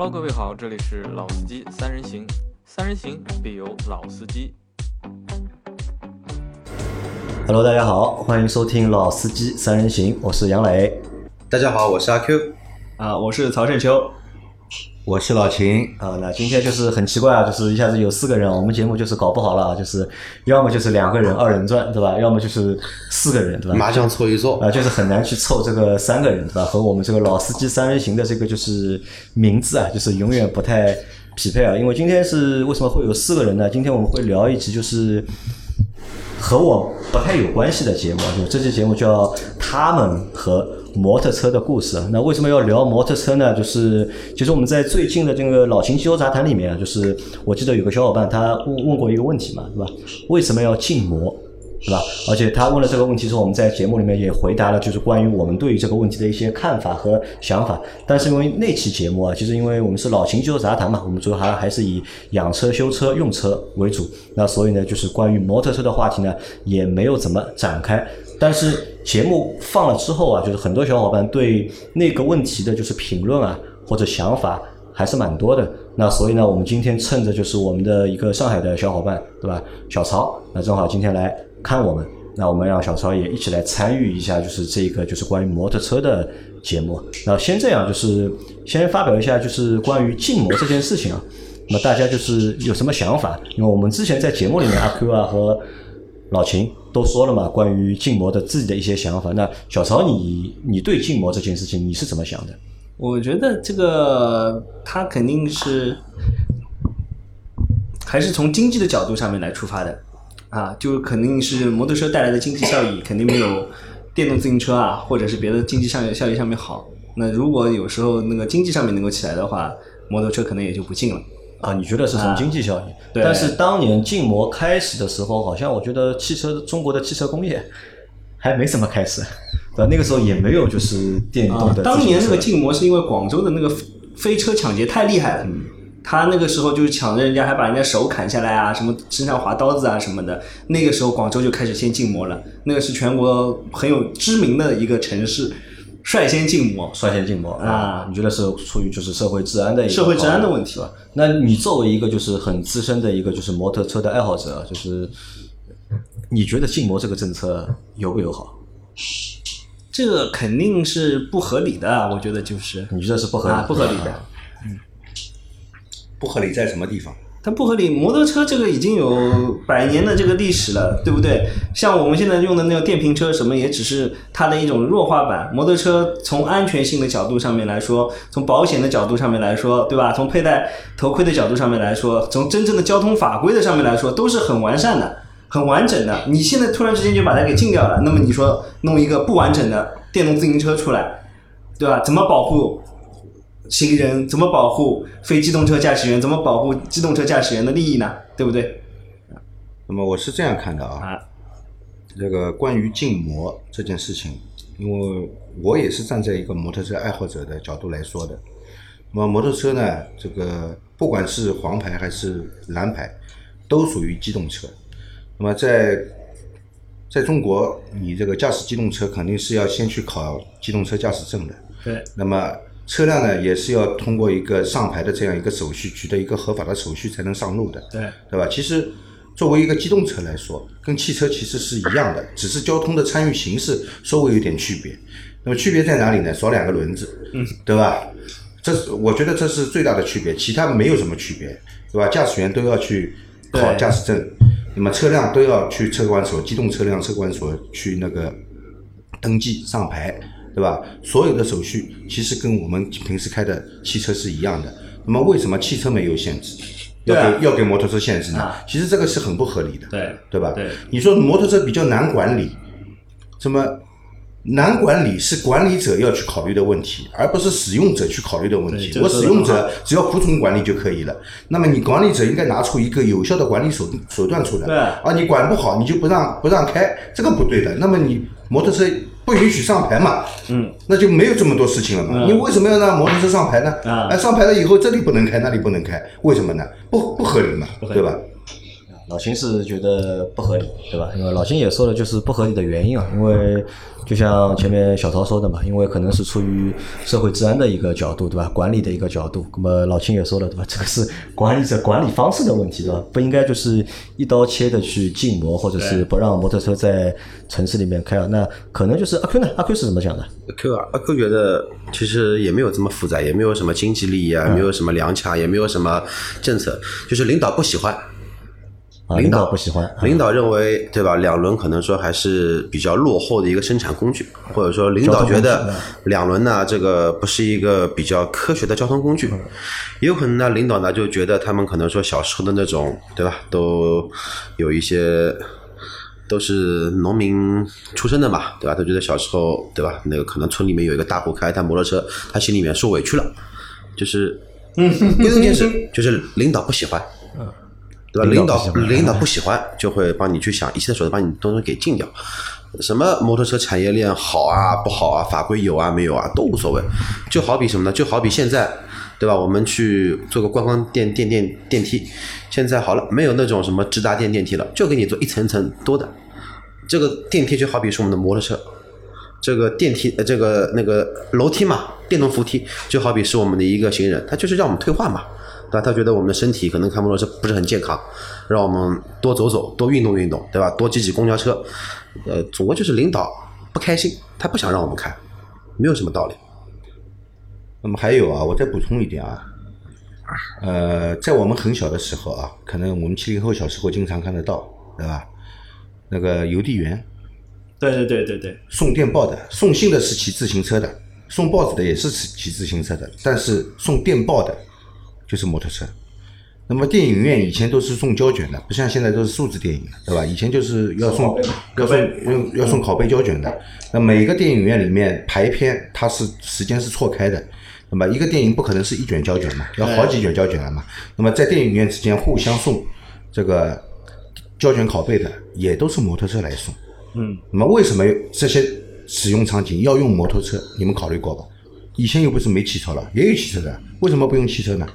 Hello，各位好，这里是老司机三人行，三人行必有老司机。Hello，大家好，欢迎收听《老司机三人行》，我是杨磊。大家好，我是阿 Q。啊，我是曹胜秋。我是老秦，啊，那今天就是很奇怪啊，就是一下子有四个人，我们节目就是搞不好了啊，就是要么就是两个人二人转，对吧？要么就是四个人，对吧？麻将搓一桌啊，就是很难去凑这个三个人，对吧？和我们这个老司机三人行的这个就是名字啊，就是永远不太匹配啊。因为今天是为什么会有四个人呢？今天我们会聊一集就是和我不太有关系的节目，就这期节目叫《他们和摩托车的故事》。那为什么要聊摩托车呢？就是其实我们在最近的这个老秦汽油杂谈里面啊，就是我记得有个小伙伴他问问过一个问题嘛，对吧？为什么要禁摩？对吧？而且他问了这个问题之后，我们在节目里面也回答了，就是关于我们对于这个问题的一些看法和想法。但是因为那期节目啊，其实因为我们是老秦汽油杂谈嘛，我们主要还还是以养车、修车、用车为主，那所以呢，就是关于摩托车的话题呢，也没有怎么展开。但是节目放了之后啊，就是很多小伙伴对那个问题的就是评论啊或者想法还是蛮多的。那所以呢，我们今天趁着就是我们的一个上海的小伙伴，对吧？小曹，那正好今天来看我们，那我们让小曹也一起来参与一下，就是这个就是关于摩托车的节目。那先这样，就是先发表一下就是关于禁摩这件事情啊。那大家就是有什么想法？因为我们之前在节目里面，阿 Q 啊和老秦都说了嘛，关于禁摩的自己的一些想法。那小曹你，你对禁摩这件事情你是怎么想的？我觉得这个他肯定是还是从经济的角度上面来出发的啊，就肯定是摩托车带来的经济效益肯定没有电动自行车啊，或者是别的经济上效益上面好。那如果有时候那个经济上面能够起来的话，摩托车可能也就不禁了。啊，你觉得是从经济效益？对但是当年禁摩开始的时候，好像我觉得汽车中国的汽车工业还没怎么开始，对吧？那个时候也没有就是电动啊的、，当年那个禁摩是因为广州的那个飞车抢劫太厉害了，他那个时候就是抢着人家，还把人家手砍下来啊，什么身上划刀子啊什么的。那个时候广州就开始先禁摩了，那个是全国很有知名的一个城市，率先禁摩。率先禁摩啊你觉得是出于就是社会治安的一个社会治安的问题是吧？那你作为一个就是很资深的一个就是摩托车的爱好者，就是你觉得禁摩这个政策友不友好？这个肯定是不合理的，啊我觉得就是你觉得是不合理？啊，不合理的。嗯不合理在什么地方？它不合理，摩托车这个已经有百年的这个历史了，对不对？像我们现在用的那个电瓶车什么，也只是它的一种弱化版。摩托车从安全性的角度上面来说，从保险的角度上面来说，对吧？从佩戴头盔的角度上面来说，从真正的交通法规的上面来说，都是很完善的、很完整的。你现在突然之间就把它给禁掉了，那么你说弄一个不完整的电动自行车出来，对吧？怎么保护行人？怎么保护非机动车驾驶员？怎么保护机动车驾驶员的利益呢？对不对？那么我是这样看的啊，啊，这个关于禁摩这件事情，因为我也是站在一个摩托车爱好者的角度来说的。那么摩托车呢，这个不管是黄牌还是蓝牌，都属于机动车。那么在在中国，你这个驾驶机动车肯定是要先去考机动车驾驶证的。对，那么车辆呢，也是要通过一个上牌的这样一个手续，取得一个合法的手续才能上路的，对，对吧？其实作为一个机动车来说，跟汽车其实是一样的，只是交通的参与形式稍微有点区别。那么区别在哪里呢？少两个轮子，嗯，对吧？这是我觉得这是最大的区别，其他没有什么区别，对吧？驾驶员都要去考驾驶证，那么车辆都要去车管所，机动车辆车管所去那个登记上牌，对吧？所有的手续其实跟我们平时开的汽车是一样的。那么为什么汽车没有限制，要给要给摩托车限制呢啊？其实这个是很不合理的，对对吧？对你说摩托车比较难管理，什么难管理是管理者要去考虑的问题，而不是使用者去考虑的问题。我使用者只要服从管理就可以了。那么你管理者应该拿出一个有效的管理手手段出来。对啊，你管不好，你就不让不让开，这个不对的。那么你摩托车不允许上牌嘛，嗯，那就没有这么多事情了嘛。嗯你为什么要让摩托车上牌呢？啊哎，上牌了以后这里不能开，那里不能开，为什么呢？不不合理嘛，理对吧？老秦是觉得不合理，对吧？因为老秦也说了，就是不合理的原因啊，因为就像前面小曹说的嘛，因为可能是出于社会治安的一个角度，对吧？管理的一个角度，那么老秦也说了，对吧？这个是管理者管理方式的问题，对吧？不应该就是一刀切的去禁摩，或者是不让摩托车在城市里面开啊。那可能就是阿 Q 呢？阿 Q 是怎么想的？阿 Q 啊，阿 Q 觉得其实也没有这么复杂，也没有什么经济利益啊，没有什么粮卡，也没有什么政策，就是领导不喜欢。啊，领导不喜欢，领导认为对吧？两轮可能说还是比较落后的一个生产工具，或者说领导觉得两轮呢，这个不是一个比较科学的交通工具。也有可能呢，领导呢就觉得他们可能说小时候的那种对吧，都有一些都是农民出身的嘛，对吧？他觉得小时候对吧，那个可能村里面有一个大户开一台摩托车，他心里面受委屈了，就是归根结底就是领导不喜欢。对吧？领导领导不喜欢，就会帮你去想一切的手段，把你东西给禁掉。什么摩托车产业链好啊不好啊，法规有啊没有啊都无所谓。就好比什么呢？就好比现在，对吧？我们去做个观光电电电电梯，现在好了，没有那种什么直达电电梯了，就给你做一层层多的。这个电梯就好比是我们的摩托车，这个电梯呃这个那个楼梯嘛，电动扶梯就好比是我们的一个行人，它就是让我们退化嘛。对吧？他觉得我们的身体可能开摩托车不是很健康，让我们多走走，多运动运动，对吧？多挤挤公交车。呃，总归就是领导不开心，他不想让我们开，没有什么道理。那么还有啊，我再补充一点啊，呃，在我们很小的时候啊，可能我们七零后小时候经常看得到，对吧？那个邮递员，对对对对对，送电报的，送信的是骑自行车的，送报纸的也是骑骑自行车的，但是送电报的。就是摩托车，那么电影院以前都是送胶卷的，不像现在都是数字电影了，对吧？以前就是要送要送要要送拷贝胶卷的。那每个电影院里面排片它是时间是错开的，那么一个电影不可能是一卷胶卷嘛，要好几卷胶卷了嘛。那么在电影院之间互相送这个胶卷拷贝的也都是摩托车来送。嗯，那么为什么这些使用场景要用摩托车？你们考虑过吧？以前又不是没汽车了，也有汽车的，为什么不用汽车呢？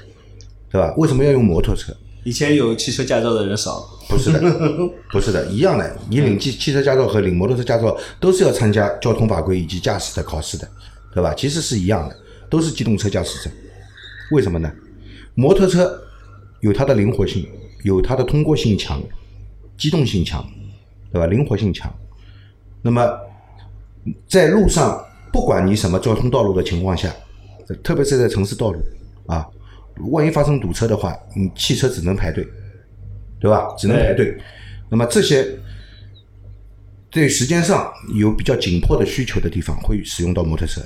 对吧？为什么要用摩托车？以前有汽车驾照的人少，不是的，不是的，一样的。你领汽汽车驾照和领摩托车驾照都是要参加交通法规以及驾驶的考试的，对吧？其实是一样的，都是机动车驾驶证。为什么呢？摩托车有它的灵活性，有它的通过性强，机动性强，对吧？灵活性强。那么在路上，不管你什么交通道路的情况下，特别是在城市道路啊。万一发生堵车的话，你汽车只能排队，对吧？只能排队。那么这些对时间上有比较紧迫的需求的地方，会使用到摩托车，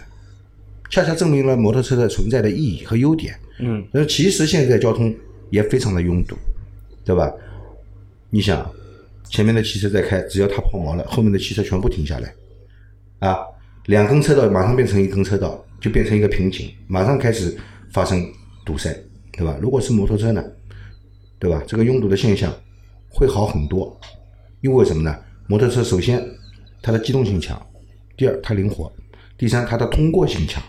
恰恰证明了摩托车的存在的意义和优点。嗯，那其实现在交通也非常的拥堵，对吧？你想，前面的汽车在开，只要它抛锚了，后面的汽车全部停下来，啊，两根车道马上变成一根车道，就变成一个瓶颈，马上开始发生。堵塞，对吧？如果是摩托车呢，对吧？这个拥堵的现象会好很多，因为什么呢？摩托车首先它的机动性强，第二它灵活，第三它的通过性强，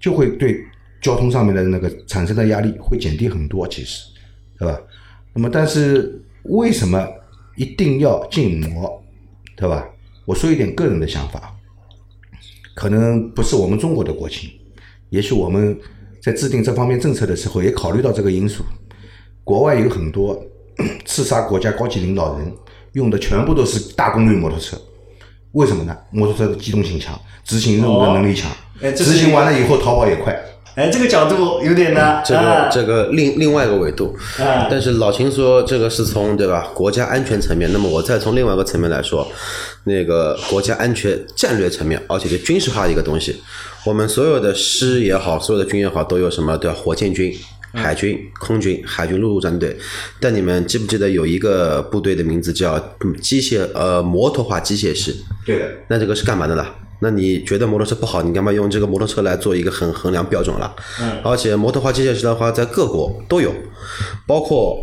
就会对交通上面的那个产生的压力会减低很多，其实，对吧？那么但是为什么一定要禁摩，对吧？我说一点个人的想法，可能不是我们中国的国情，也许我们。在制定这方面政策的时候，也考虑到这个因素。国外有很多刺杀国家高级领导人用的全部都是大功率摩托车，为什么呢？摩托车的机动性强，执行任务的能力强，执行完了以后逃跑也快。哎，这个角度有点呢。这个这个另另外一个维度。但是老秦说这个是从对吧国家安全层面，那么我再从另外一个层面来说，那个国家安全战略层面，而且是军事化的一个东西。我们所有的师也好，所有的军也好，都有什么？对吧？火箭军、海军、空军、海军陆路战队。但你们记不记得有一个部队的名字叫机械呃摩托化机械师？对的。那这个是干嘛的呢？那你觉得摩托车不好，你干嘛用这个摩托车来做一个衡衡量标准了？嗯。而且摩托化机械师的话，在各国都有，包括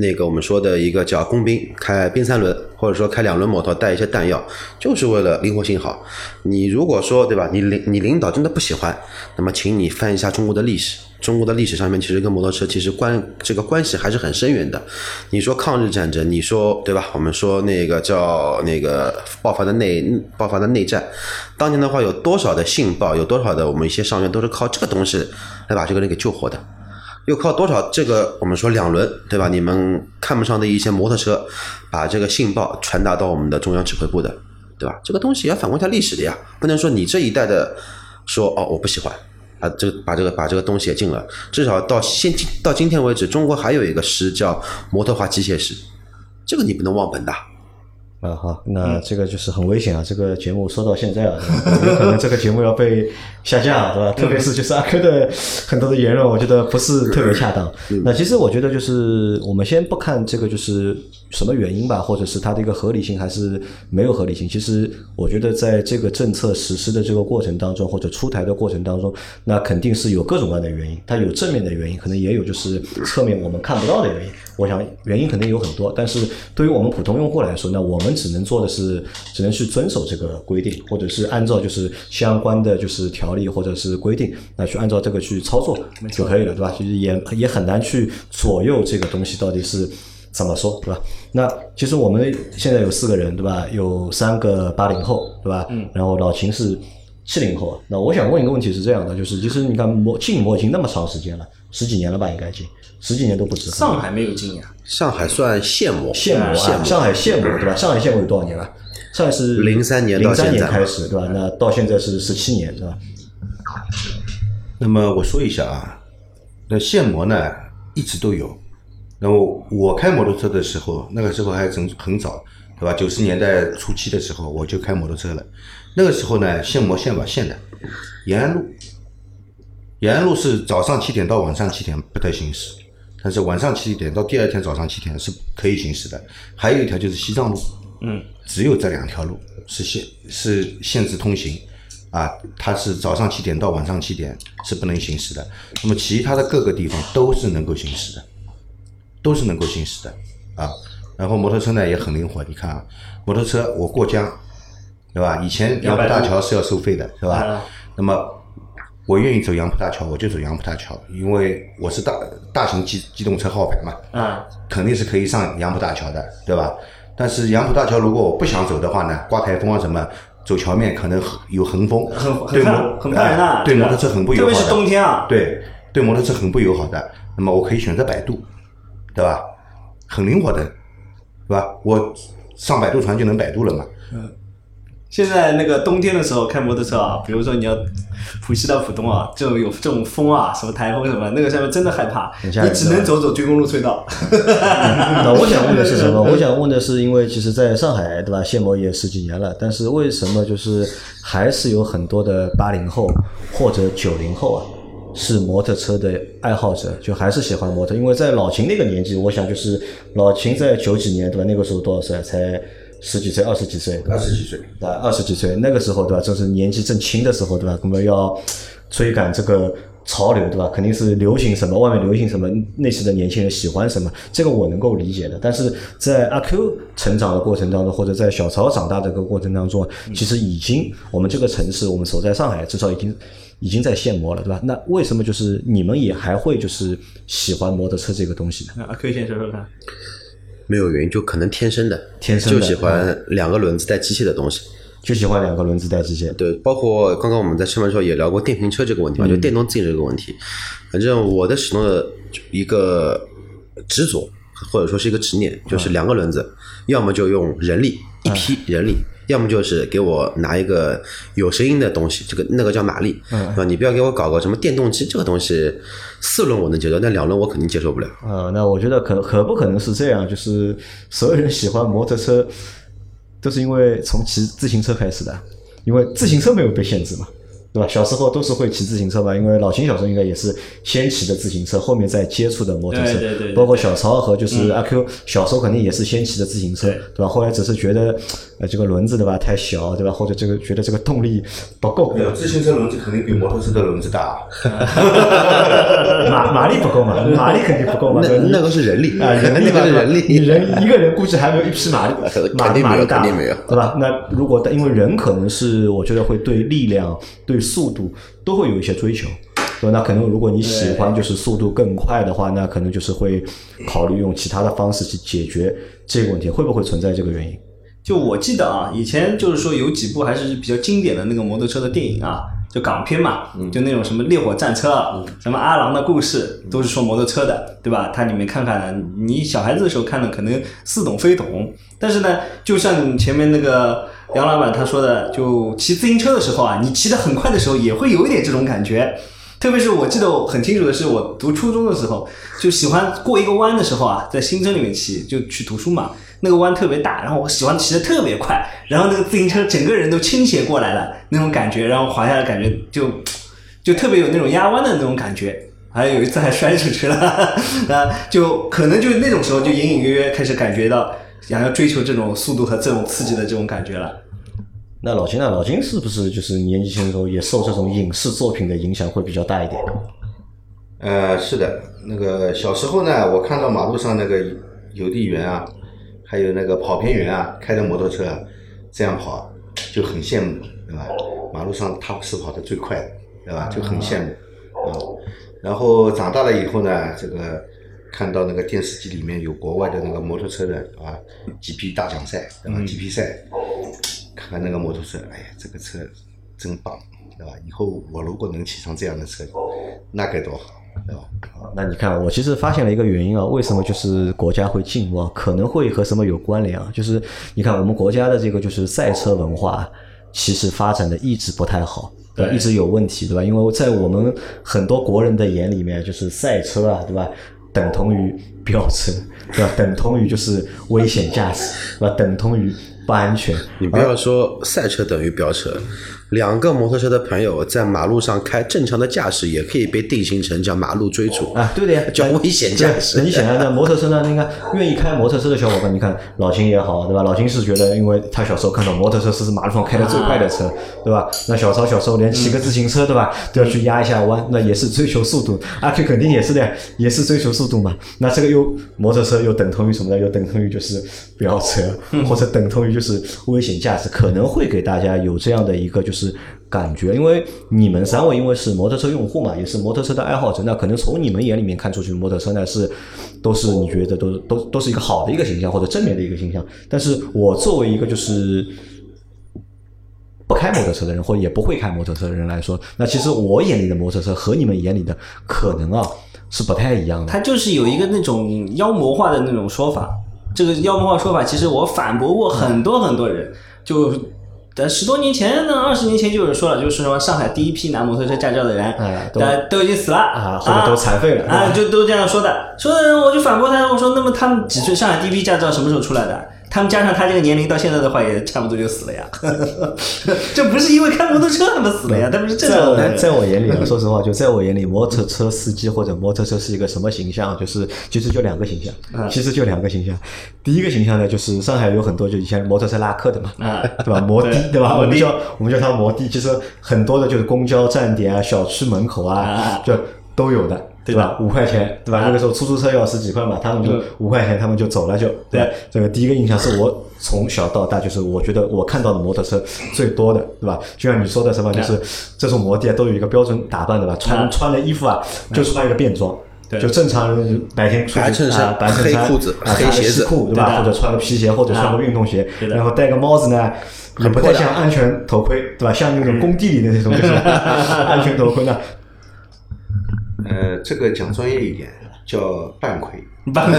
那个我们说的一个叫工兵，开兵三轮，或者说开两轮摩托带一些弹药，就是为了灵活性好。你如果说对吧，你领你领导真的不喜欢，那么请你翻一下中国的历史，中国的历史上面其实跟摩托车其实关这个关系还是很深远的。你说抗日战争，你说对吧？我们说那个叫那个爆发的内爆发的内战，当年的话有多少的信报，有多少的我们一些上员都是靠这个东西来把这个人给救活的。又靠多少这个我们说两轮对吧？你们看不上的一些摩托车，把这个信报传达到我们的中央指挥部的，对吧？这个东西要反观一下历史的呀，不能说你这一代的说哦我不喜欢啊，这个把这个把这个东西也禁了。至少到现到今天为止，中国还有一个师叫摩托化机械师，这个你不能忘本的。啊，好，那这个就是很危险啊！这个节目说到现在啊，有可能这个节目要被下架，对吧？特别是就是阿珂的很多的言论，我觉得不是特别恰当。那其实我觉得就是我们先不看这个就是什么原因吧，或者是它的一个合理性还是没有合理性。其实我觉得在这个政策实施的这个过程当中，或者出台的过程当中，那肯定是有各种各样的原因。它有正面的原因，可能也有就是侧面我们看不到的原因。我想原因肯定有很多，但是对于我们普通用户来说，那我们只能做的是，只能去遵守这个规定，或者是按照就是相关的就是条例或者是规定，那去按照这个去操作就可以了，对吧？其实也也很难去左右这个东西到底是怎么说，对吧？那其实我们现在有四个人，对吧？有三个八零后，对吧？嗯。然后老秦是七零后，那我想问一个问题是这样的，就是其实你看摩禁摩已经那么长时间了，十几年了吧，应该已经。十几年都不止。上海没有禁呀？上海算限摩，限摩啊，上海限摩对吧？上海限摩有多少年了？上海是零三年零三年开始对吧？那到现在是十七年对吧？那么我说一下啊，那限摩呢一直都有。那么我开摩托车的时候，那个时候还很很早对吧？九十年代初期的时候我就开摩托车了。那个时候呢，限摩限把限的延安路，延安路是早上七点到晚上七点不得行驶。但是晚上七点到第二天早上七点是可以行驶的，还有一条就是西藏路，嗯，只有这两条路是限是限制通行，啊，它是早上七点到晚上七点是不能行驶的，那么其他的各个地方都是能够行驶的，都是能够行驶的，啊，然后摩托车呢也很灵活，你看啊，摩托车我过江，对吧？以前杨浦大桥是要收费的，是吧？那么。我愿意走杨浦大桥，我就走杨浦大桥，因为我是大大型机机动车号牌嘛，啊，肯定是可以上杨浦大桥的，对吧？但是杨浦大桥如果我不想走的话呢，刮台风啊什么，走桥面可能有横风，很对摩很怕人啊，对摩托车很不友好，特别是冬天啊，对对摩托车很不友好的。那么我可以选择百度，对吧？很灵活的，对吧？我上百度船就能百度了嘛。嗯。现在那个冬天的时候开摩托车啊，比如说你要浦西到浦东啊，就有这种风啊，什么台风什么，那个上面真的害怕，你只能走走军工路隧道。那我想问的是什么？我想问的是，因为其实在上海，对吧？现摩也十几年了，但是为什么就是还是有很多的八零后或者九零后啊，是摩托车的爱好者，就还是喜欢摩托？因为在老秦那个年纪，我想就是老秦在九几年，对吧？那个时候多少岁？才。十几岁、二十几岁，二十几岁，对二十几岁那个时候，对吧？正是年纪正轻的时候，对吧？那么要追赶这个潮流，对吧？肯定是流行什么，外面流行什么，那时的年轻人喜欢什么，这个我能够理解的。但是在阿 Q 成长的过程当中，或者在小曹长大的这个过程当中，其实已经我们这个城市，我们所在上海，至少已经已经在现磨了，对吧？那为什么就是你们也还会就是喜欢摩托车这个东西呢？啊，可以先说说看。没有原因，就可能天生的，天生就喜欢两个轮子带机械的东西，就喜欢两个轮子带机械。对，包括刚刚我们在吃饭的时候也聊过电瓶车这个问题嘛，就电动自行车这个问题。反正我的始终的一个执着或者说是一个执念，就是两个轮子，要么就用人力一批人力。要么就是给我拿一个有声音的东西，这个那个叫马力，嗯，吧？你不要给我搞个什么电动机，这个东西四轮我能接受，但两轮我肯定接受不了。啊，那我觉得可可不可能是这样？就是所有人喜欢摩托车，都是因为从骑自行车开始的，因为自行车没有被限制嘛。对吧？小时候都是会骑自行车吧，因为老秦小时候应该也是先骑的自行车，后面再接触的摩托车，对对对对包括小曹和就是阿 Q，小时候肯定也是先骑的自行车，对吧？后来只是觉得呃这个轮子对吧太小，对吧？或者这个觉得这个动力不够，没有，自行车轮子肯定比摩托车的轮子大。马马力不够嘛，马力肯定不够嘛，那那个是人力啊，人力那个是人力你人一个人估计还没有一匹马力，马 肯定没有马力大，肯定没有对吧？那如果因为人可能是我觉得会对力量、对速度都会有一些追求。对吧，那可能如果你喜欢就是速度更快的话，那可能就是会考虑用其他的方式去解决这个问题，会不会存在这个原因？就我记得啊，以前就是说有几部还是比较经典的那个摩托车的电影啊，就港片嘛，就那种什么烈火战车，什么阿郎的故事，都是说摩托车的，对吧？它里面看看呢，你小孩子的时候看的可能似懂非懂，但是呢，就像前面那个杨老板他说的，就骑自行车的时候啊，你骑得很快的时候，也会有一点这种感觉。特别是我记得很清楚的是，我读初中的时候，就喜欢过一个弯的时候啊，在新村里面骑，就去读书嘛。那个弯特别大，然后我喜欢骑得特别快，然后那个自行车整个人都倾斜过来了那种感觉，然后滑下来感觉就就特别有那种压弯的那种感觉。还有一次还摔出去了，啊，就可能就那种时候就隐隐约约开始感觉到想要追求这种速度和这种刺激的这种感觉了。那老金呢？老金是不是就是年纪轻的时候也受这种影视作品的影响会比较大一点？呃，是的，那个小时候呢，我看到马路上那个邮递员啊，还有那个跑偏员啊，开着摩托车啊这样跑，就很羡慕，对吧？马路上他是跑得最快的，对吧？就很羡慕啊。然后长大了以后呢，这个看到那个电视机里面有国外的那个摩托车的啊 GP 大奖赛，对吧？GP 赛，看看那个摩托车，哎呀，这个车真棒，对吧？以后我如果能骑上这样的车，那该多好，对吧？那你看，我其实发现了一个原因啊，为什么就是国家会进步啊？可能会和什么有关联啊？就是你看我们国家的这个就是赛车文化，其实发展的一直不太好，对吧？一直有问题，对吧？因为在我们很多国人的眼里面，就是赛车啊，对吧？等同于飙车，对吧？等同于就是危险驾驶，对吧？等同于不安全。你不要说赛车等于飙车，两个摩托车的朋友在马路上开正常的驾驶，也可以被定性成叫马路追逐啊，对的呀，叫危险驾驶对你想想，那摩托车呢？你看，愿意开摩托车的小伙伴，你看老秦也好，对吧？老秦是觉得，因为他小时候看到摩托车是马路上开的最快的车，对吧？那小曹小时候连骑个自行车，对吧，都要去压一下弯，那也是追求速度。阿 Q 肯定也是的，也是追求速度嘛。那这个又摩托车又等同于什么呢？又等同于就是飙车，或者等同于就是危险驾驶，可能会给大家有这样的一个就是。是感觉，因为你们三位因为是摩托车用户嘛，也是摩托车的爱好者，那可能从你们眼里面看出去，摩托车呢是都是你觉得都都都是一个好的一个形象或者正面的一个形象。但是我作为一个就是不开摩托车的人，或者也不会开摩托车的人来说，那其实我眼里的摩托车和你们眼里的可能啊是不太一样的。它就是有一个那种妖魔化的那种说法，这个妖魔化说法其实我反驳过很多很多人，就。在十多年前呢，二十年前就有人说了，就是说上海第一批拿摩托车驾照的人，哎都呃都已经死了啊，或者都残废了啊，就都这样说的。说的人我就反驳他，我说那么他们几岁？上海第一批驾照什么时候出来的？他们加上他这个年龄到现在的话，也差不多就死了呀。这不是因为开摩托车他们死了呀，他们是正在我常的人。在我眼里啊，说实话，就在我眼里，摩托车司机或者摩托车是一个什么形象？就是其实就两个形象，其实就两个形象。第一个形象呢，就是上海有很多就以前摩托车拉客的嘛，啊对吧？摩的对对吧？我们叫我们叫它摩的，其实很多的就是公交站点啊、小区门口啊啊，就都有的。对吧？五块钱，对吧？那个时候出租车要十几块嘛，他们就五块钱，他们就走了，就对。这个第一个印象是我从小到大，就是我觉得我看到的摩托车最多的，对吧？就像你说的什么，就是这种摩的都有一个标准打扮，对吧？穿穿的衣服啊，就穿一个便装。就正常人白天出去白衬衫啊白衬衫、黑裤子啊黑鞋子裤，对吧？或者穿个皮鞋，或者穿个运动鞋，对然后戴个帽子呢，也不太像安全头盔，对吧？像那种工地里的那种就是 安全头盔呢，呃，这个讲专业一点，叫半盔，半盔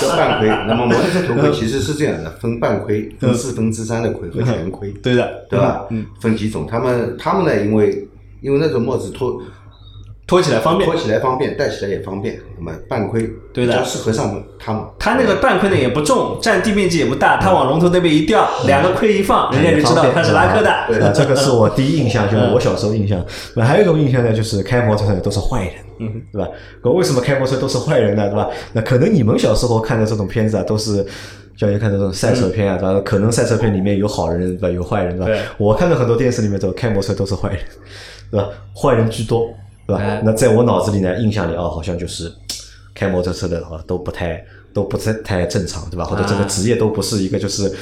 叫半盔。那么摩托车头盔其实是这样的，分半盔、分四分之三的盔和全盔，对的，对吧？分几种。他们他们呢，因为因为那种帽子脱拖起来方便拖。起来方便，带起来也方便。那么半盔对的比较适合上他们。他那个半盔呢也不重，占地面积也不大，他往龙头那边一吊，两个盔一放，人家就知道他是拉科的。对啊，这个是我第一印象，就是我小时候印象。那还有一种印象呢，就是开摩托车的都是坏人，嗯，对吧？可为什么开摩托车都是坏人呢？对吧？那可能你们小时候看的这种片子啊，都是。叫你看这种赛车片啊，对吧？可能赛车片里面有好人，对吧？有坏人，对吧？对我看的很多电视里面都开摩托车都是坏人，对吧？坏人居多，对吧？哎那在我脑子里呢，印象里啊，好像就是 开摩托车的啊都不太都不太太正常，对吧？或者这个啊职业都不是一个就是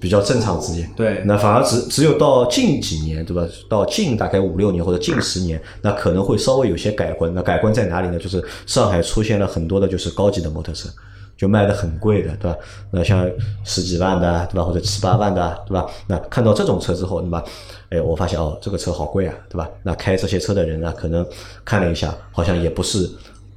比较正常职业。对那反而只只有到近几年，对吧？到近大概五六年或者近十年，那可能会稍微有些改观。那改观在哪里呢？就是上海出现了很多的就是高级的摩托车。就卖的很贵的，对吧？那像十几万的，对吧？或者七八万的，对吧？那看到这种车之后，对吧？哎，我发现哦，这个车好贵啊，对吧？那开这些车的人呢，可能看了一下，好像也不是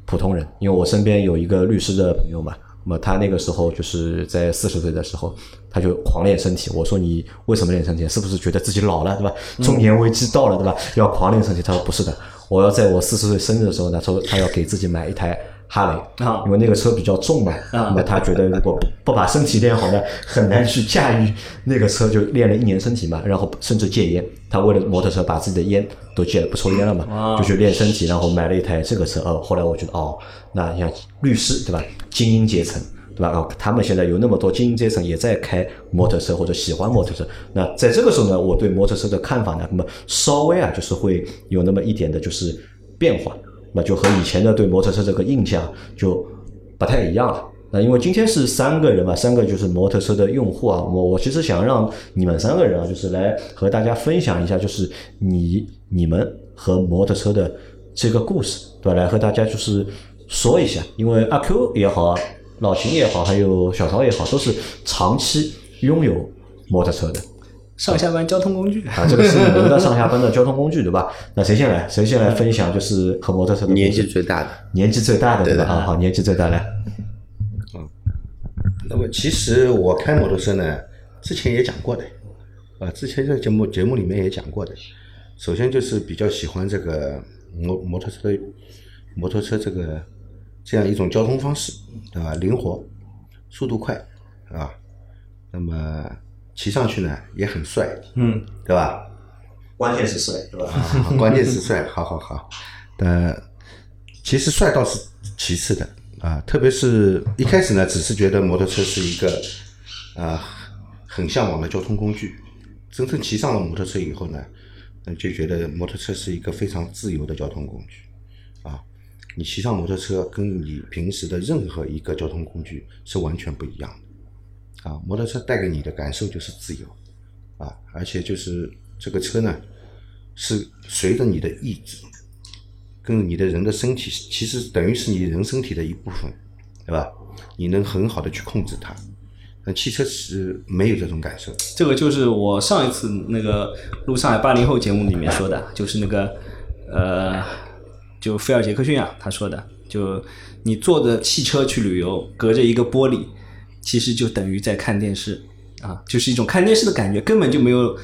普通人，因为我身边有一个律师的朋友嘛，那么他那个时候就是在四十岁的时候，他就狂练身体。我说你为什么练身体？是不是觉得自己老了，对吧？中年危机到了，对吧？要狂练身体？他说不是的，我要在我四十岁生日的时候呢，他说他要给自己买一台哈雷啊因为那个车比较重嘛，那么他觉得如果不不把身体练好呢，很难去驾驭那个车，就练了一年身体嘛，然后甚至戒烟。他为了摩托车把自己的烟都戒了，不抽烟了嘛，就去练身体，然后买了一台这个车。哦，后来我觉得哦，那像律师对吧，精英阶层。对吧？哦，他们现在有那么多精英阶层也在开摩托车或者喜欢摩托车。那在这个时候呢，我对摩托车的看法呢，那么稍微啊，就是会有那么一点的就是变化。那就和以前的对摩托车这个印象就不太一样了。那因为今天是三个人嘛，三个就是摩托车的用户啊，我我其实想让你们三个人啊，就是来和大家分享一下，就是你你们和摩托车的这个故事，对吧？来和大家就是说一下，因为阿 Q 也好，老秦也好，还有小曹也好，都是长期拥有摩托车的。上下班交通工具，啊，这个是你们的上下班的交通工具，对吧？那谁先来？谁先来分享？就是和摩托车的年纪最大的，年纪最大的，对吧？对的啊，好，年纪最大来。那么其实我开摩托车呢，之前也讲过的，啊，之前在节目节目里面也讲过的。首先就是比较喜欢这个摩摩托车的摩托车这个这样一种交通方式，对吧？灵活，速度快，啊，那么骑上去呢也很帅，嗯，对吧？关键是帅，对吧？啊，关键是帅，好好好。呃，其实帅倒是其次的啊，特别是一开始呢，只是觉得摩托车是一个啊很向往的交通工具。真正骑上了摩托车以后呢，那就觉得摩托车是一个非常自由的交通工具啊。你骑上摩托车，跟你平时的任何一个交通工具是完全不一样的啊。摩托车带给你的感受就是自由啊，而且就是这个车呢，是随着你的意志，跟你的人的身体，其实等于是你人身体的一部分，对吧？你能很好的去控制它。那汽车是没有这种感受，这个就是我上一次那个录上海八零后节目里面说的，就是那个呃，就菲尔杰克逊啊，他说的，就你坐着汽车去旅游，隔着一个玻璃，其实就等于在看电视啊，就是一种看电视的感觉，根本就没有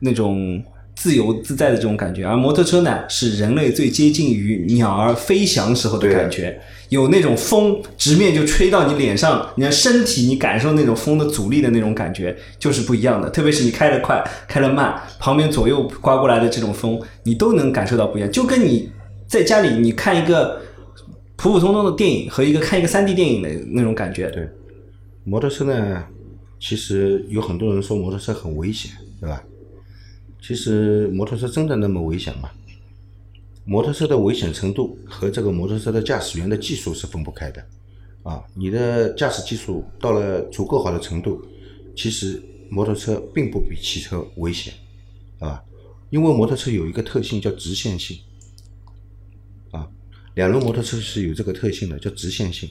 那种自由自在的这种感觉。而摩托车呢，是人类最接近于鸟儿飞翔时候的感觉。有那种风直面就吹到你脸上，你的身体你感受那种风的阻力的那种感觉就是不一样的。特别是你开得快、开得慢，旁边左右刮过来的这种风，你都能感受到不一样。就跟你在家里你看一个普普通通的电影和一个看一个三 D 电影的那种感觉。对摩托车呢，其实有很多人说摩托车很危险，对吧？其实摩托车真的那么危险吗？摩托车的危险程度和这个摩托车的驾驶员的技术是分不开的，啊，你的驾驶技术到了足够好的程度，其实摩托车并不比汽车危险，啊，因为摩托车有一个特性叫直线性，啊，两轮摩托车是有这个特性的，叫直线性，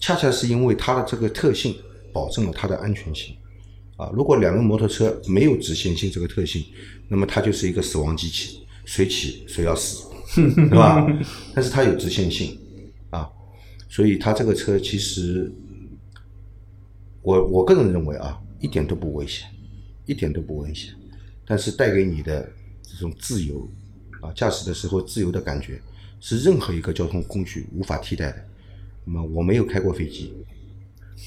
恰恰是因为它的这个特性保证了它的安全性。啊，如果两轮摩托车没有直线性这个特性，那么它就是一个死亡机器，谁骑谁要死，对吧？但是它有直线性，啊，所以它这个车其实，我我个人认为啊，一点都不危险，一点都不危险，但是带给你的这种自由，啊，驾驶的时候自由的感觉是任何一个交通工具无法替代的。那么我没有开过飞机，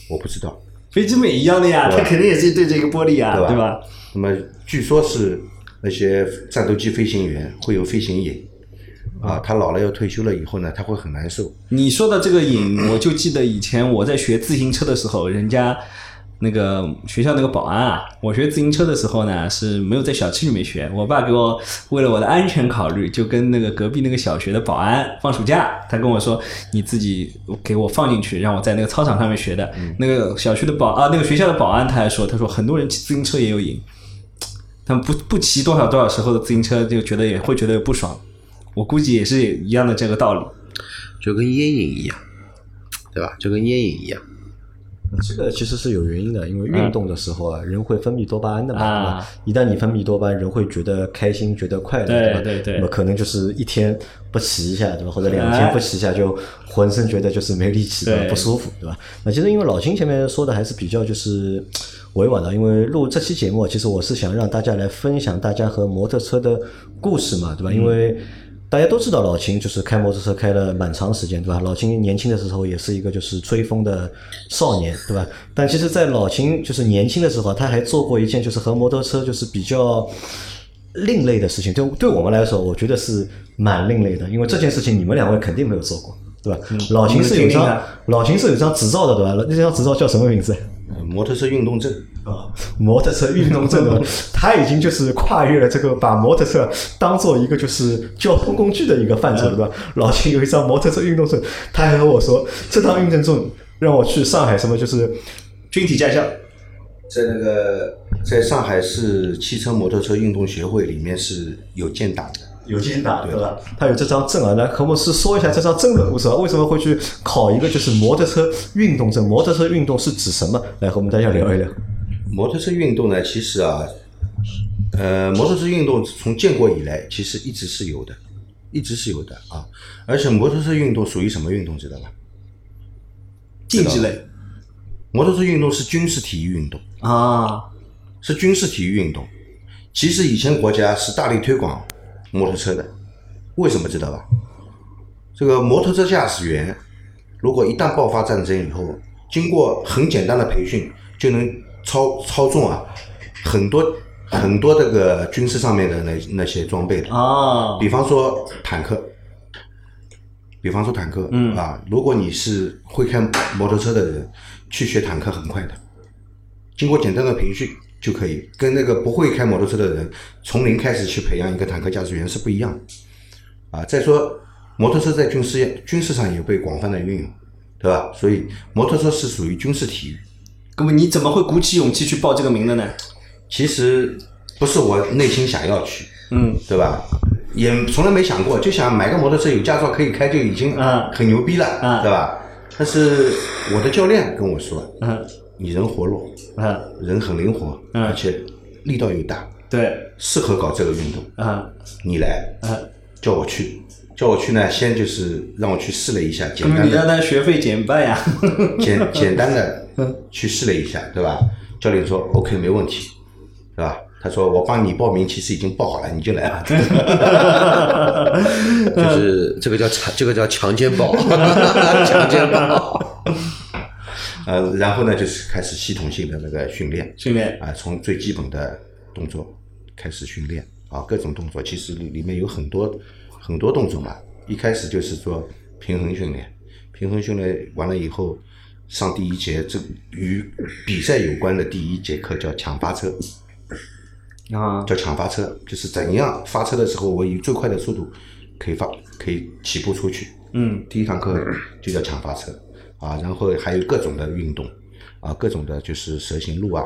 我不知道，飞机也一样的呀，对吧它 肯定也是对着一个玻璃啊，对吧对吧？那么据说是那些战斗机飞行员会有飞行瘾，啊，他老了要退休了以后呢，他会很难受。你说的这个瘾，我就记得以前我在学自行车的时候，人家那个学校那个保安啊，我学自行车的时候呢是没有在小区里面学，我爸给我为了我的安全考虑，就跟那个隔壁那个小学的保安放暑假，他跟我说你自己给我放进去，让我在那个操场上面学的。那个小区的保啊，那个学校的保安他还说，他说很多人骑自行车也有瘾，他们不不骑多少多少时候的自行车，就觉得也会觉得不爽。我估计也是一样的这个道理。就跟烟瘾一样，对吧？就跟烟瘾一样。这个其实是有原因的，因为运动的时候啊，人会分泌多巴胺的嘛，啊？一旦你分泌多巴胺，人会觉得开心，觉得快乐，对吧？对对那么可能就是一天不骑一下，对吧？或者两天不骑一下，就浑身觉得就是没力气，对吧不舒服，对吧？那其实因为老秦前面说的还是比较就是委婉的，因为录这期节目，其实我是想让大家来分享大家和摩托车的故事嘛，对吧？因为大家都知道老秦就是开摩托车开了蛮长时间，对吧？老秦年轻的时候也是一个就是追风的少年，对吧？但其实，在老秦就是年轻的时候，他还做过一件就是和摩托车就是比较另类的事情。对对我们来说，我觉得是蛮另类的，因为这件事情你们两位肯定没有做过，对吧？老秦是有张我们经历了老秦是有张执照的，对吧？那张执照叫什么名字？呃摩托车运动证，啊，摩托车运动证的，他已经就是跨越了这个把摩托车当做一个就是交通工具的一个范畴，对吧？老秦有一张摩托车运动证，他还和我说，这张运动证让我去上海什么就是军体驾校，在那个在上海市汽车摩托车运动协会里面是有建档的。有建档，对吧？他有这张证啊，来和我是说一下这张证的故事啊，为什么会去考一个就是摩托车运动证？摩托车运动是指什么？来和我们大家聊一聊。摩托车运动呢，其实啊，呃，摩托车运动从建国以来，其实一直是有的，一直是有的啊。而且摩托车运动属于什么运动，知道吧？竞技类摩托车运动是军事体育运动，啊，是军事体育运动。其实以前国家是大力推广摩托车的，为什么知道吧？这个摩托车驾驶员，如果一旦爆发战争以后，经过很简单的培训，就能操操纵啊很多很多这个军事上面的那那些装备的。啊。比方说坦克，比方说坦克，嗯。啊，如果你是会开摩托车的人，去学坦克很快的，经过简单的培训就可以，跟那个不会开摩托车的人从零开始去培养一个坦克驾驶员是不一样的。啊，再说摩托车在军事业军事上也被广泛的运用，对吧？所以摩托车是属于军事体育。那么你怎么会鼓起勇气去报这个名的呢？其实不是我内心想要去，嗯，对吧？也从来没想过，就想买个摩托车有驾照可以开就已经嗯很牛逼了，嗯对吧？但是我的教练跟我说，嗯你人活络，嗯，人很灵活，嗯而且力道又大，对，适合搞这个运动，啊你来，啊，叫我去，叫我去呢，先就是让我去试了一下，简单的你让、他学费减半呀？简简单的 去试了一下，对吧？教练说 OK 没问题，对吧？他说我帮你报名，其实已经报好了，你就来吧。就是这个叫强，这个叫强奸宝，强奸宝。呃，然后呢，就是开始系统性的那个训练，训练。啊，从最基本的动作开始训练啊，各种动作，其实里里面有很多很多动作嘛。一开始就是做平衡训练，平衡训练完了以后，上第一节这与比赛有关的第一节课叫抢发车，啊，叫抢发车，就是怎样发车的时候，我以最快的速度可以发，可以起步出去。嗯，第一堂课就叫抢发车啊，然后还有各种的运动啊，各种的就是蛇形路啊，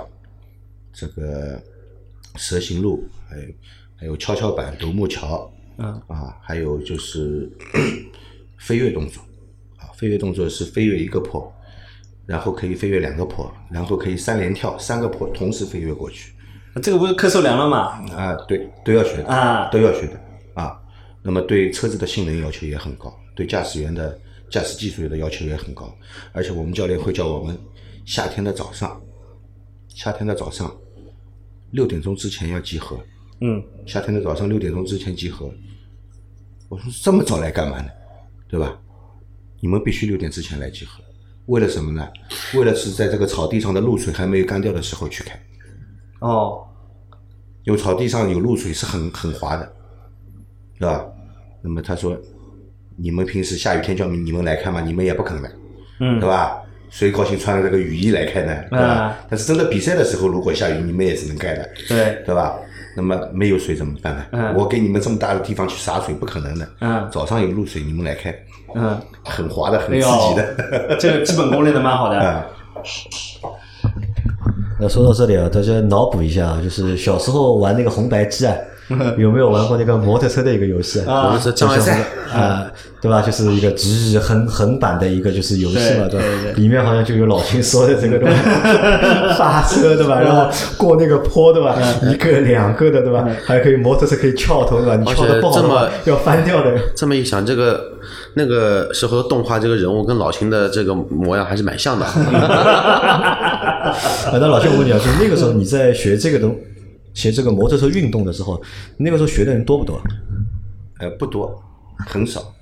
这个蛇形路，还有还有跷跷板、独木桥，嗯啊，还有就是 飞跃动作啊，飞跃动作是飞跃一个坡，然后可以飞跃两个坡，然后可以三连跳，三个坡同时飞跃过去。这个不是课受凉了吗？啊，对，都要学的啊都要学的啊。那么对车子的性能要求也很高，对驾驶员的驾驶技术的要求也很高。而且我们教练会叫我们夏天的早上，夏天的早上六点钟之前要集合。嗯，夏天的早上六点钟之前集合。我说这么早来干嘛呢？对吧？你们必须六点之前来集合，为了什么呢？为了是在这个草地上的露水还没有干掉的时候去开，哦，因为草地上有露水是很很滑的，对吧？那么他说，你们平时下雨天叫你们来看嘛，你们也不肯来，嗯对吧？谁高兴穿着这个雨衣来看呢？对吧？啊但是真的比赛的时候，如果下雨，你们也是能开的，对，对吧？那么没有水怎么办呢？嗯我给你们这么大的地方去洒水，不可能的。嗯早上有露水，你们来开，嗯，很滑的，很哎刺激的。这个基本功练的蛮好的。啊，那说到这里啊，大家脑补一下啊，就是小时候玩那个红白机啊，有没有玩过那个摩托车的一个游戏啊我们是障碍赛，啊，对吧？就是一个直横横版的一个就是游戏嘛，对对对？里面好像就有老秦说的这个东西，刹车对吧？然后过那个坡对吧？嗯一个两个的对吧？还可以摩托车可以翘头对吧？你翘的不好的话而且要翻掉的。这么一想，这个那个时候的动画这个人物跟老秦的这个模样还是蛮像的。啊，那老秦我问你啊，就是那个时候你在学这个东学这个摩托车运动的时候，那个时候学的人多不多？呃，不多，很少，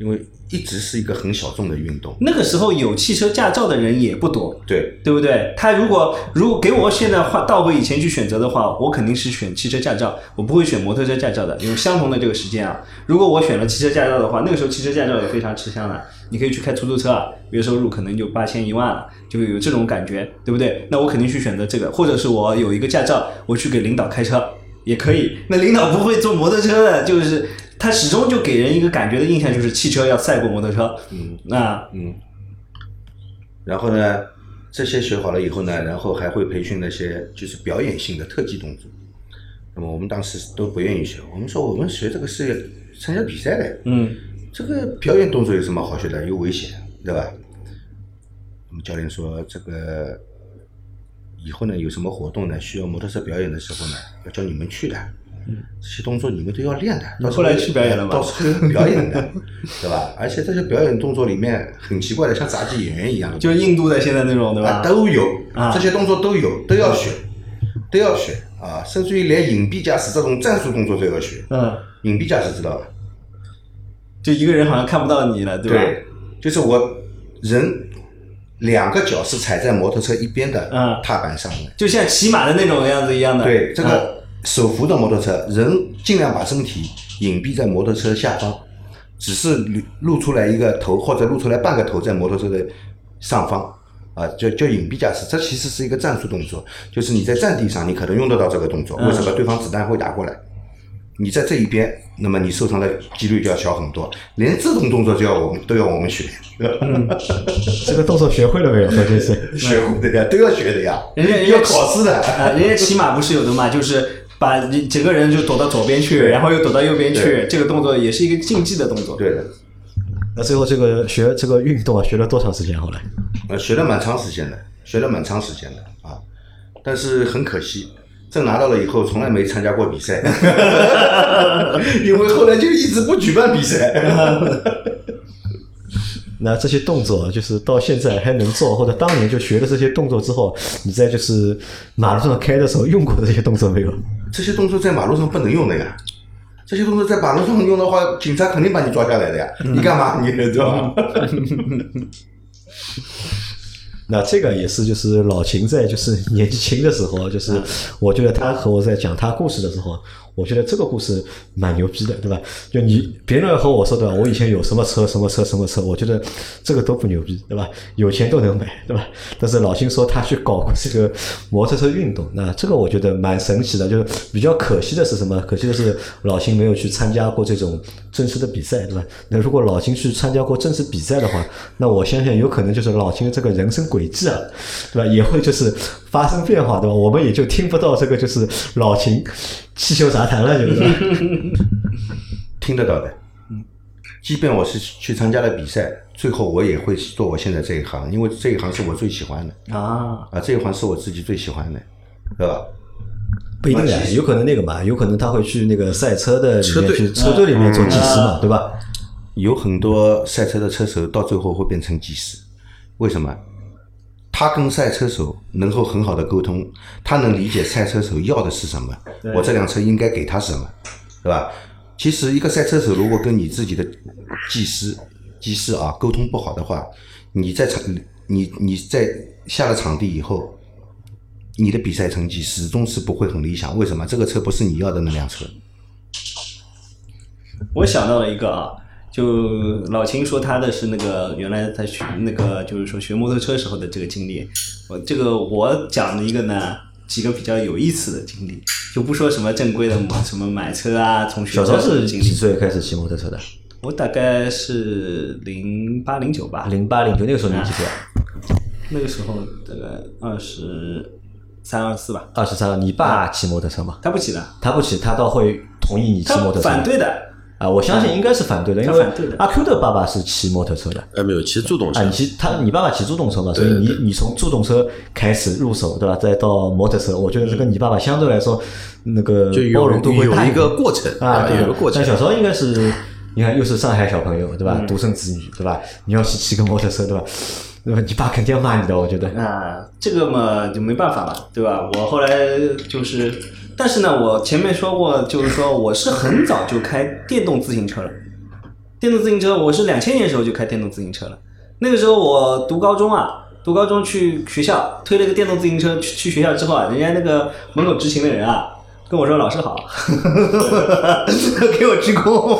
因为一直是一个很小众的运动。那个时候有汽车驾照的人也不多，对，对不对？他如果如果给我现在换倒回以前去选择的话，我肯定是选汽车驾照，我不会选摩托车驾照的，因为相同的这个时间啊。如果我选了汽车驾照的话，那个时候汽车驾照也非常吃香的，你可以去开出租车啊，月收入可能就八千一万了，就有这种感觉，对不对？那我肯定去选择这个，或者是我有一个驾照，我去给领导开车也可以。那领导不会坐摩托车的，就是他始终就给人一个感觉的印象就是汽车要赛过摩托车，嗯那嗯。然后呢，这些学好了以后呢，然后还会培训那些就是表演性的特技动作。那么我们当时都不愿意学，我们说我们学这个是参加比赛的，嗯这个表演动作有什么好学的？又危险，对吧？我们教练说，这个以后呢有什么活动呢，需要摩托车表演的时候呢，要叫你们去的。这些动作你们都要练的。到时候后来去表演了吗到时候表演的，对吧？而且这些表演动作里面很奇怪的，像杂技演员一样的，就是印度的现在那种，对吧？啊都有啊，这些动作都有，都要学，都要学啊！甚至于连隐蔽驾驶这种战术动作都要学。嗯，隐蔽驾驶知道吧？就一个人好像看不到你了，对吧？对，就是我人两个脚是踩在摩托车一边的嗯踏板上的。就像骑马的那种样子一样的。对，这嗯个手扶的摩托车，人尽量把身体隐蔽在摩托车下方，只是露露出来一个头或者露出来半个头在摩托车的上方。啊，叫叫隐蔽驾驶，这其实是一个战术动作，就是你在战地上，你可能用得到这个动作，为什么？对方子弹会打过来，你在这一边，那么你受伤的几率就要小很多。连这种动作就要我们都要我们学，这个动作学会了没有？关键是学会的呀，都要学的呀，人家人家要考试的。啊，人家骑马不是有的嘛，就是把人整个人就躲到左边去，然后又躲到右边去，这个动作也是一个竞技的动作。对的，那最后这个学这个运动啊，学了多长时间？后来呃，学了蛮长时间的，学了蛮长时间的啊，但是很可惜，证拿到了以后，从来没参加过比赛，因为后来就一直不举办比赛。那这些动作就是到现在还能做，或者当年就学了这些动作之后，你在就是马路上开的时候用过这些动作没有？这些动作在马路上不能用的呀，这些动作在马路上用的话，警察肯定把你抓下来的呀。你干嘛？你知道吧？那这个也是，就是老秦在就是年纪轻的时候，就是我觉得他和我在讲他故事的时候，我觉得这个故事蛮牛逼的，对吧？就你别人和我说的，我以前有什么车什么车什么车，我觉得这个都不牛逼，对吧？有钱都能买，对吧？但是老秦说他去搞过这个摩托车运动，那这个我觉得蛮神奇的。就是比较可惜的是什么？可惜的是老秦没有去参加过这种正式的比赛，对吧？那如果老秦去参加过正式比赛的话，那我相信有可能就是老秦的这个人生轨迹啊，对吧？也会就是发生变化，对吧？我们也就听不到这个就是老秦汽修杂谈了，就是。听得到的。嗯即便我是去参加了比赛，最后我也会做我现在这一行，因为这一行是我最喜欢的啊，啊，这一行是我自己最喜欢的，对吧？不一定的，有可能那个嘛，有可能他会去那个赛车的里车队面去车队里面做技师嘛，对吧？有很多赛车的车手到最后会变成技师，为什么？他跟赛车手能够很好的沟通，他能理解赛车手要的是什么，我这辆车应该给他什么，对吧？其实一个赛车手如果跟你自己的技师技师啊沟通不好的话，你在场你你在下了场地以后，你的比赛成绩始终是不会很理想。为什么？这个车不是你要的那辆车。我想到了一个啊，就老秦说他的是那个原来他学那个就是说学摩托车时候的这个经历，我这个我讲的一个呢几个比较有意思的经历，就不说什么正规的什么买车啊，从学小时候是几校的经历，岁开始骑摩托车的？我大概是零八零九吧，零八零九那个时候你几岁啊？那个时候大概二十三二四吧，二十三。你爸骑摩托车吗？他不骑的，他不骑，他倒会同意你骑摩托车。反对的，啊，我相信应该是反对的，因为阿 Q 的爸爸是骑摩托车的。呃，没有骑助动车啊，你，骑他，你爸爸骑助动车嘛，所以你你从助动车开始入手，对吧？再到摩托车，我觉得这跟你爸爸相对来说，那个就有包容度会有一个过程啊，对有个过程但。小时候应该是，你看又是上海小朋友，对吧？独生子女，对吧？你要是骑个摩托车，对吧？对吧？你爸肯定要骂你的，我觉得。啊，这个嘛就没办法嘛，对吧？我后来就是，但是呢，我前面说过，就是说我是很早就开电动自行车了。电动自行车，我是两千年时候就开电动自行车了。那个时候我读高中啊，读高中去学校推了个电动自行车去去学校之后啊，人家那个门口执勤的人啊。跟我说老师好，给我鞠躬。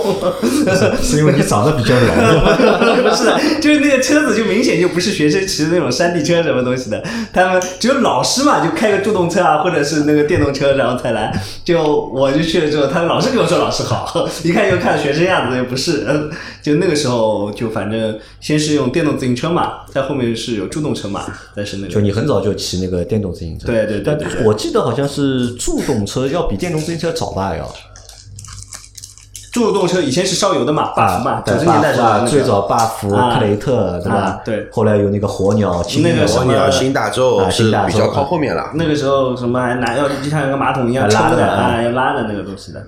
是因为你长得比较老，不是的，就是那个车子就明显就不是学生骑的那种山地车什么东西的，他们只有老师嘛，就开个助动车啊，或者是那个电动车，然后才来。就我就去了之后，他老师给我说老师好，一看就看学生样子，也不是。嗯 就那个时候就反正先是用电动自行车嘛，在后面是有助动车嘛，但是那个就你很早就骑那个电动自行车。对对对但对对我记得好像是助动车要比电动自行车早吧？要助动车以前是烧油的嘛嘛，九十年代个啊最早 buff 啊克雷特对吧啊？对后来有那个火鸟、那个什么火鸟、新大洲啊是新大洲比较靠后面了。那个时候什么还拿要就像一个马桶一样拉的啊要拉的那个东西的。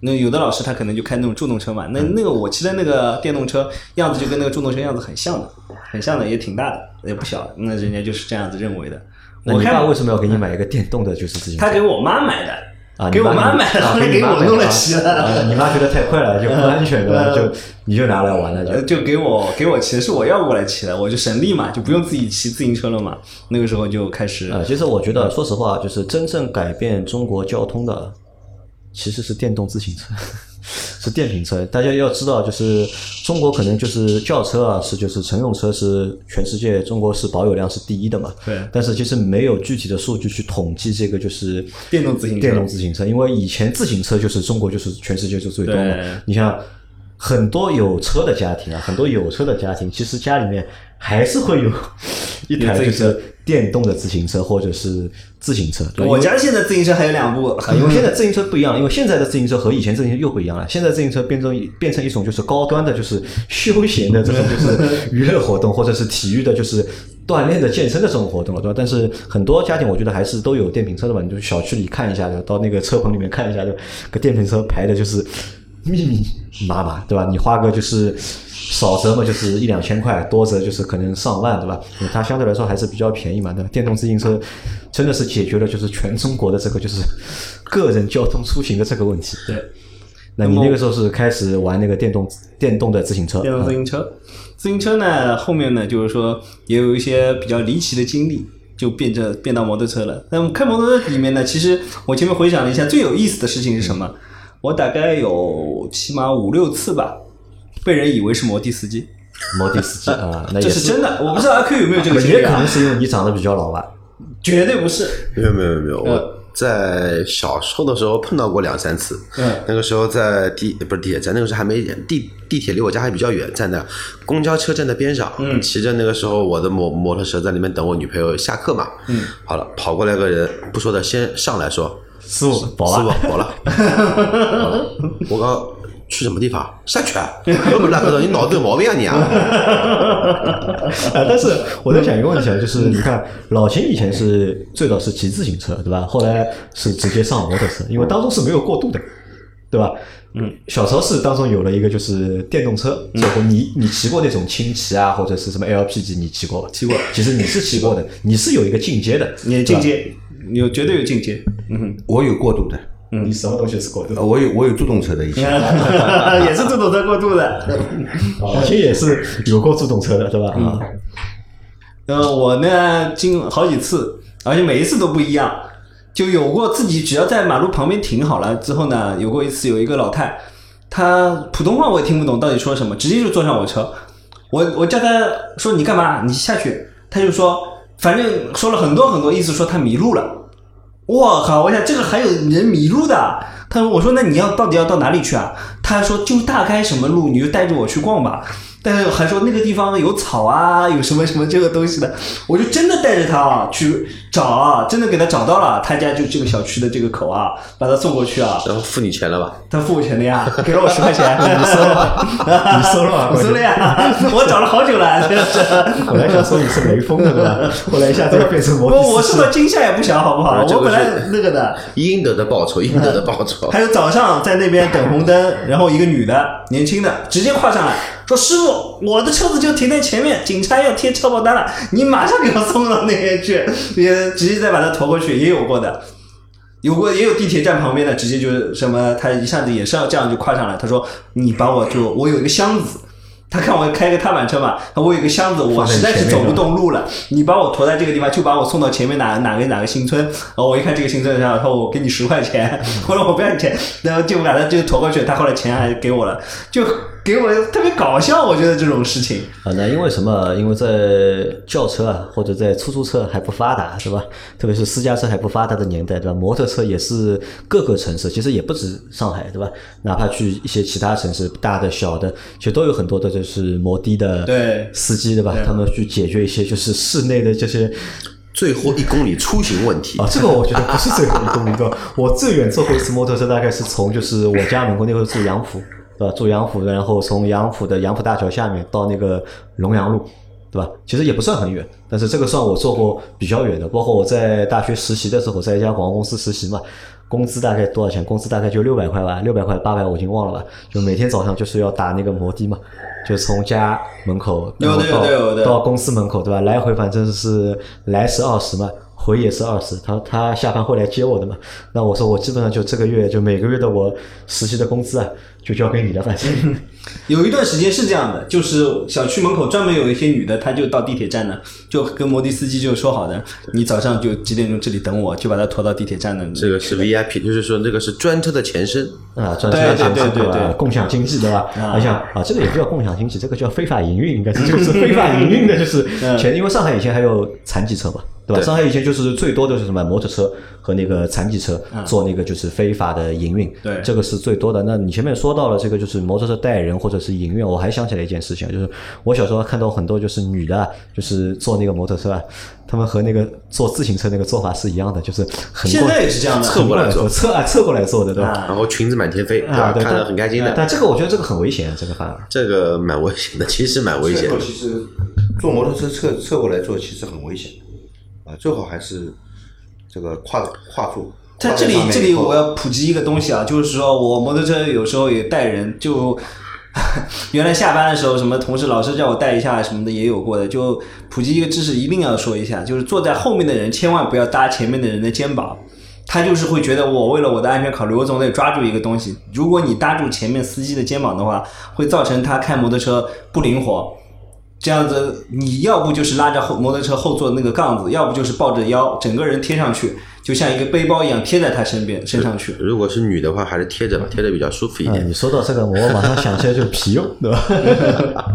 那有的老师他可能就开那种助动车嘛，那那个我骑的那个电动车样子就跟那个助动车样子很像的，很像的，也挺大的，也不小。那人家就是这样子认为的。我爸为什么要给你买一个电动的，就是自行车？他给我妈买的，啊，给我妈买的，啊后来给我弄了骑啊了。你妈觉得太快了，就不安全，对吧？嗯就你就拿来玩了，呃，就。就给我给我骑是我要过来骑的，我就省力嘛，就不用自己骑自行车了嘛。那个时候就开始呃，其实我觉得，说实话，就是真正改变中国交通的，其实是电动自行车，是电瓶车。大家要知道，就是中国可能就是轿车啊，是就是乘用车是全世界中国是保有量是第一的嘛。对但是其实没有具体的数据去统计这个就是电动自行车电动自行车，因为以前自行车就是中国就是全世界就最多嘛。你像很多有车的家庭啊，很多有车的家庭，其实家里面还是会有一台就是电动的自行车或者是自行车。我家现在自行车还有两部，啊，因为现在自行车不一样了，因为现在的自行车和以前自行车又不一样了。现在自行车变成变成一种就是高端的，就是休闲的这种就是娱乐活动，或者是体育的，就是锻炼的健身的这种活动了，对吧？但是很多家庭我觉得还是都有电瓶车的嘛，你就小区里看一下，就到那个车棚里面看一下，就个电瓶车排的就是密密麻麻，对吧？你花个就是。少则嘛就是一两千块，多则就是可能上万，对吧？它相对来说还是比较便宜嘛，对吧？电动自行车真的是解决了就是全中国的这个就是个人交通出行的这个问题。对，那你那个时候是开始玩那个电动电动的自行车？电动自啊行车，自行车呢后面呢就是说也有一些比较离奇的经历，就变着变到摩托车了。那么开摩托车里面呢，其实我前面回想了一下，最有意思的事情是什么？我大概有起码五六次吧，被人以为是摩的司机，摩的司机啊，那也这是真的。我不知道阿 Q 有没有这个经历啊也可能？是因为你长得比较老吧。绝对不是。没有没有没有，嗯我在小时候的时候碰到过两三次。嗯那个时候在地不是地铁站，那个时候还没地地铁离我家还比较远，在那公交车站的边上，嗯骑着那个时候我的摩摩托车在里面等我女朋友下课嘛。嗯，好了，跑过来个人不说的，先上来说师傅，饱师傅了。饱了。好了我刚去什么地方？山区啊？我不是大哥，你脑子有毛病啊你啊！啊，但是我在想一个问题啊，就是你看老秦以前是最早是骑自行车，对吧？后来是直接上摩托车，因为当中是没有过渡的，对吧？嗯，小时候是当中有了一个就是电动车，之后你你骑过那种轻骑啊，或者是什么 LP 级，你骑过吧？骑过其实你是骑过的，你是有一个进阶的，你进阶，有绝对有境界。嗯哼，我有过渡的，嗯你什么东西是过渡呃？我有我有助动车的以前，也是助动车过渡的。老秦也是有过助动车的，对吧？嗯，呃，我呢经好几次，而且每一次都不一样。就有过自己只要在马路旁边停好了之后呢，有过一次有一个老太，她普通话我也听不懂到底说什么，直接就坐上我车。我我叫她说你干嘛？你下去。她就说反正说了很多很多，意思说他迷路了。我靠！我想这个还有人迷路的。他说：“我说那你要到底要到哪里去啊？”他说：“就大概什么路，你就带着我去逛吧。”但是还说那个地方有草啊，有什么什么这个东西的，我就真的带着他啊去找啊，真的给他找到了，他家就这个小区的这个口啊，把他送过去啊。然后付你钱了吧？他付我钱的呀，给了我十块钱，你收了吧？你收了吧我收了呀，我找了好久了，是。本来想说你是雷锋的，对吧？后来一下子又变成摩不，托司机我受到惊吓也不小，好不好？我本来那个的。应得的报酬，应得的报酬。还有早上在那边等红灯，然后一个女的，年轻的，直接跨上来说：“师傅，我的车子就停在前面，警察要贴车保单了，你马上给我送到那边去。”也直接再把他驮过去，也有过的。有过也有地铁站旁边的，直接就是什么，他一下子也是要这样就跨上来。他说：“你把我就我有一个箱子，他看我开个踏板车嘛，我有个箱子，我实在是走不动路了，你把我驮在这个地方，就把我送到前面哪哪个哪个新村。然后，我一看这个新村上，他说我给你十块钱，我说我不要你钱，然后就把他就驮过去，他后来钱还给我了，就给我特别搞笑，我觉得这种事情。啊，那因为什么？因为在轿车啊，或者在出租车还不发达，是吧？特别是私家车还不发达的年代，对吧？摩托车也是各个城市，其实也不止上海，对吧？哪怕去一些其他城市，大的、小的，其实都有很多的就是摩的的司机，对吧？他们去解决一些就是室内的这些最后一公里出行问题啊，这个我觉得不是最后一公里对吧？我最远坐过一次摩托车，大概是从就是我家门口那会儿住杨浦，对吧？住杨浦，然后从杨浦的杨浦大桥下面到那个龙阳路，对吧？其实也不算很远，但是这个算我做过比较远的。包括我在大学实习的时候，在一家广告公司实习嘛，工资大概多少钱？工资大概就六百块吧，六百块八百我已经忘了吧。就每天早上就是要打那个摩的嘛，就从家门口有的有的到公司门口，对吧？来回反正是来时二十嘛，回也是二十。他他下班会来接我的嘛。那我说我基本上就这个月就每个月的我实习的工资啊，就交给你了，反正。有一段时间是这样的，就是小区门口专门有一些女的，她就到地铁站呢，就跟摩的司机就说好的，你早上就几点钟这里等我，就把她拖到地铁站的。这个是 VIP，就是说这个是专车的前身。啊，专车的前身对对对共享经济对吧？啊而且啊，这个也不叫共享经济，这个叫非法营运，应该是这个是非法营运的，就是嗯前，因为上海以前还有残疾车嘛，对吧？对上海以前就是最多的是什么摩托车和那个残疾车做那个就是非法的营运，对这个是最多的。那你前面说到了这个就是摩托车带人或者是营运，我还想起来一件事情，就是我小时候看到很多就是女的啊，就是坐那个摩托车啊，他们和那个坐自行车那个做法是一样的，就是很现在也是这样的，侧过来坐侧啊侧过来坐的，对吧？啊然后裙子满天飞，对吧？啊，对，看得很开心的。但这个我觉得这个很危险，这个反而。这个蛮危险的，其实蛮危险的。其实坐摩托车侧侧过来坐其实很危险的，啊，最好还是这个跨跨坐。在这里这里我要普及一个东西啊，就是说我摩托车有时候也带人，就 原来下班的时候，什么同事老师叫我带一下什么的也有过的，就普及一个知识，一定要说一下，就是坐在后面的人千万不要搭前面的人的肩膀。他就是会觉得我为了我的安全考虑，我总得抓住一个东西。如果你搭住前面司机的肩膀的话，会造成他开摩托车不灵活。这样子，你要不就是拉着后摩托车后座那个杠子，要不就是抱着腰，整个人贴上去，就像一个背包一样贴在他身边身上去。如果是女的话，还是贴着吧，贴着比较舒服一啊，点。你说到 这个，我马上想起来就是皮肉，对吧？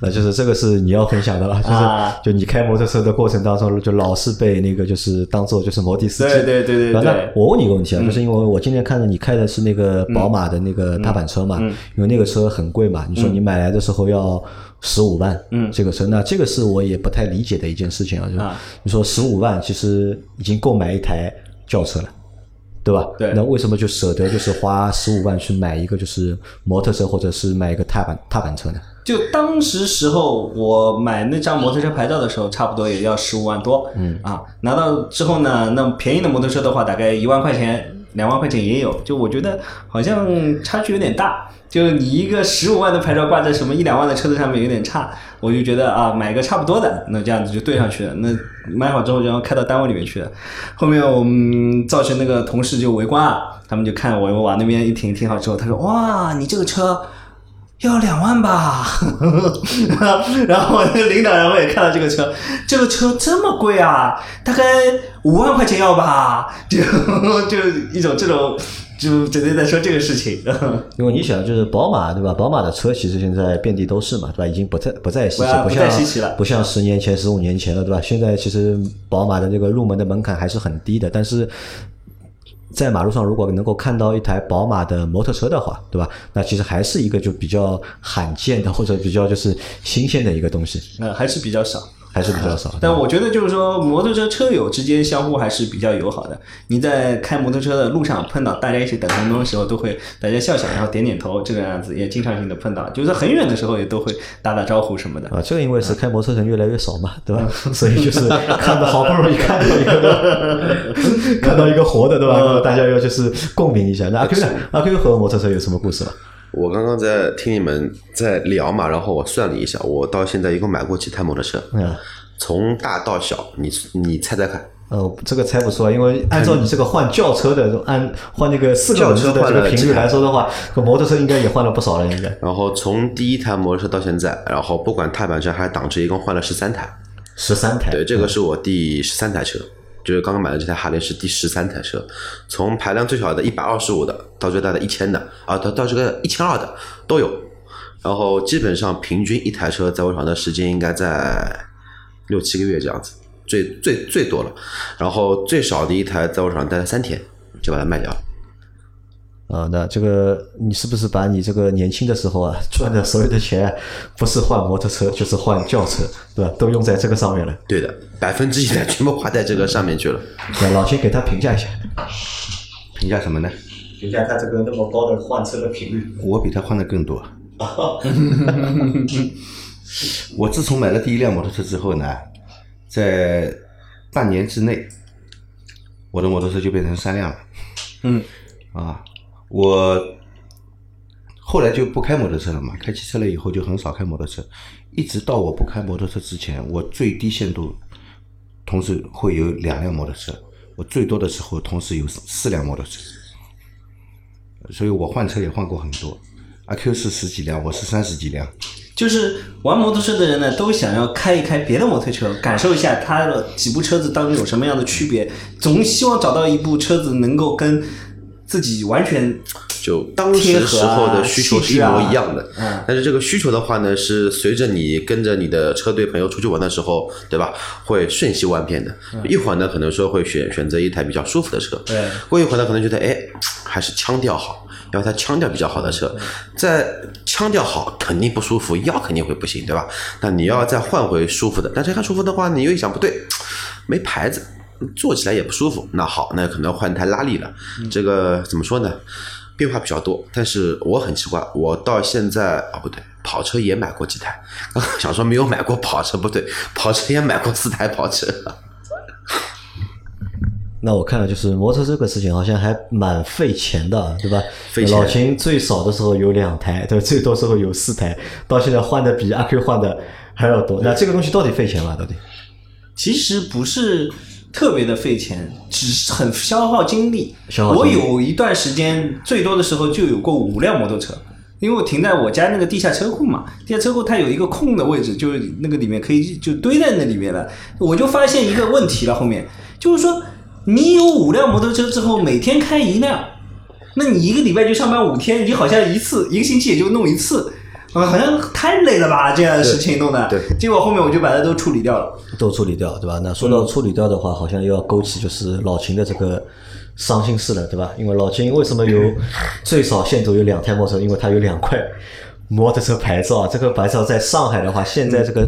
那就是这个是你要分享的了，就是、啊就你开摩托车的过程当中，就老是被那个就是当做就是摩的司机。对对对对吧那我问你一个问题啊，就是因为我今天看到你开的是那个宝马的那个踏板车嘛，嗯因为那个车很贵嘛，你说你买来的时候要十五万，嗯这个车，那这个是我也不太理解的一件事情啊，就是啊你说十五万其实已经购买一台轿车了。对吧？对那为什么就舍得就是花十五万去买一个就是摩托车，或者是买一个踏板踏板车呢？就当时时候我买那张摩托车牌照的时候，差不多也要十五万多。嗯啊，拿到之后呢，那便宜的摩托车的话，大概一万块钱两万块钱也有，就我觉得好像差距有点大。就你一个十五万的牌照挂在什么一两万的车子上面有点差，我就觉得啊，买个差不多的，那这样子就对上去了。那买好之后，然后开到单位里面去了。后面我们造成那个同事就围观啊，他们就看我我往那边一停停好之后，他说哇，你这个车。要两万吧，然后我那领导然后也看到这个车，这个车这么贵啊，大概五万块钱要吧，就 就一种这种，就整天在说这个事情。因为你想，就是宝马对吧？宝马的车其实现在遍地都是嘛，对吧？已经不再不再稀奇，不像再稀奇了不像十年前、十五年前了，对吧？现在其实宝马的这个入门的门槛还是很低的，但是。在马路上，如果能够看到一台宝马的摩托车的话，对吧？那其实还是一个就比较罕见的，或者比较就是新鲜的一个东西，呃，还是比较少。还是比较少。但我觉得就是说，摩托车车友之间相互还是比较友好的。你在开摩托车的路上碰到大家一起等红灯的时候，都会大家笑笑，然后点点头，这个样子也经常性的碰到。就是很远的时候也都会打打招呼什么的。啊，这个因为是开摩托车人越来越少嘛，对吧？所以就是看到好不容易看到一个，看到一个活的，对吧？大家要就是共鸣一下。那阿 Q 呢？阿 Q 和摩托车有什么故事吗？我刚刚在听你们在聊嘛，然后我算了一下，我到现在一共买过几台摩托车，嗯，从大到小，你你猜猜看？呃，这个猜不出来，因为按照你这个换轿车的，按换那个四个轮子的这个频率来说的话，这摩托车应该也换了不少了，应该然后从第一台摩托车到现在，然后不管踏板车还是挡车，一共换了十三台。十三台。对，这个是我第十三台车，就是刚刚买的这台哈雷是第十三台车，从排量最小的一百二十五的到最大的一千的啊，到到这个一千二的都有。然后基本上平均一台车在我手上的时间应该在六七个月这样子，最最最多了。然后最少的一台在我手上待了三天就把它卖掉了。啊，那这个你是不是把你这个年轻的时候啊赚的所有的钱，不是换摩托车就是换轿车，对吧？都用在这个上面了。对的，百分之一的全部花在这个上面去了。那老秦给他评价一下，评价什么呢？评价他这个那么高的换车的频率。我比他换的更多。我自从买了第一辆摩托车之后呢，在半年之内，我的摩托车就变成三辆了。嗯，啊，我后来就不开摩托车了嘛，开汽车了以后就很少开摩托车，一直到我不开摩托车之前，我最低限度同时会有两辆摩托车，我最多的时候同时有四辆摩托车，所以我换车也换过很多。阿 Q 是十几辆，我是三十几辆。就是玩摩托车的人呢，都想要开一开别的摩托车，感受一下它的几部车子当中有什么样的区别，总希望找到一部车子能够跟自己完全就当时时候的需求是一模一样的，但是这个需求的话呢，是随着你跟着你的车队朋友出去玩的时候，对吧？会瞬息万变的。一会儿呢，可能说会选选择一台比较舒服的车，过一会儿呢，可能觉得哎，还是腔调好，要一台腔调比较好的车。在腔调好肯定不舒服，腰肯定会不行，对吧？那你要再换回舒服的，但是看舒服的话，你又一想不对，没牌子。坐起来也不舒服，那好，那可能要换台拉力了。这个怎么说呢？变化比较多，但是我很奇怪，我到现在啊、不对，跑车也买过几台。刚 刚想说没有买过跑车，不对，跑车也买过四台跑车。那我看了，就是摩托车这个事情好像还蛮费钱的，对吧？费钱老秦最少的时候有两台，对吧，最多时候有四台，到现在换的比阿 Q 换的还要多。那这个东西到底费钱吗？到底？其实不是特别的费钱，只是很消耗精力。我有一段时间最多的时候就有过五辆摩托车，因为我停在我家那个地下车库嘛，地下车库它有一个空的位置，就是那个里面可以就堆在那里面了。我就发现一个问题了，后面就是说你有五辆摩托车之后，每天开一辆，那你一个礼拜就上班五天，你好像一次一个星期也就弄一次。啊，好像太累了吧，这样的事情弄的。对结果后面我就把它都处理掉了。都处理掉，对吧？那说到处理掉的话，好像又要勾起就是老秦的这个伤心事了，对吧？因为老秦为什么有 最少限度有两台摩托车？因为他有两块摩托车牌照啊。这个牌照在上海的话，现在这个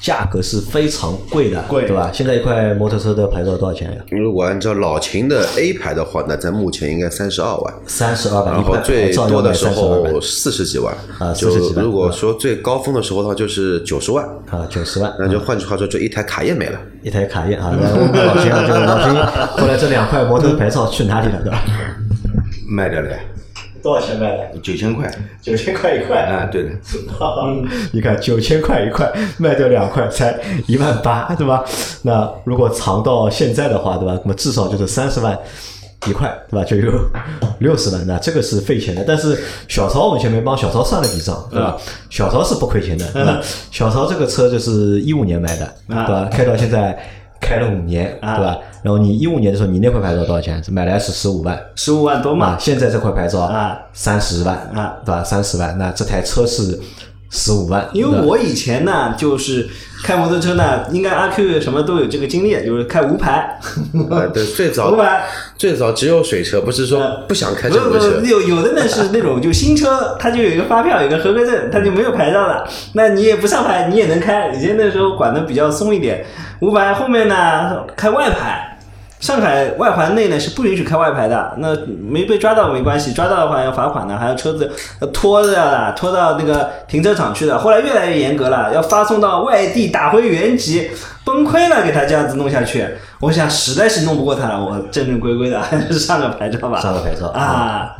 价格是非常贵的，贵对吧？现在一块摩托车的牌照多少钱呀？如果按照老秦的 A 牌的话，那在目前应该三十二万，三十二万一然后块，最多的时候四十几万啊就40几万如果说最高峰的时候的话，就是九十万，啊，九十万，那就换句话说，就一台卡宴没了。一台卡宴啊。那我们老秦啊，这个老秦后来这两块摩托牌照去哪里了，对吧？卖掉了呀，多少钱卖的？九千块。九千块一块啊，对的，你看九千块一块，卖掉两块才一万八，对吧？那如果藏到现在的话，对吧？那么至少就是三十万一块，对吧？就有六十万，那这个是费钱的。但是小曹，我们前面帮小曹算了笔账，对吧？小曹是不亏钱的，对吧？小曹这个车就是一五年买的，对吧？开到现在开了五年，对吧？然后你一五年的时候，你那块牌照多少钱？是买来是十五万，十五万多嘛，嘛，现在这块牌照啊三十万啊，对吧？三十万，那这台车是十五万，因为我以前呢，就是开摩托车呢，应该阿 Q 什么都有这个经历，就是开无牌，啊，对，最早无牌。最早只有水车，不是说不想开不是不正规车是，。有有的呢是那种就新车，它就有一个发票，有一个合格证，它就没有牌照了。那你也不上牌，你也能开。以前那时候管的比较松一点，无牌后面呢开外牌。上海外环内呢是不允许开外牌的，那没被抓到没关系，抓到的话要罚款的，还有车子拖着的，拖到那个停车场去的。后来越来越严格了，要发送到外地打回原籍，崩溃了，给他这样子弄下去。我想实在是弄不过他了，我正正规规的 还是上个牌照吧。上个牌照啊。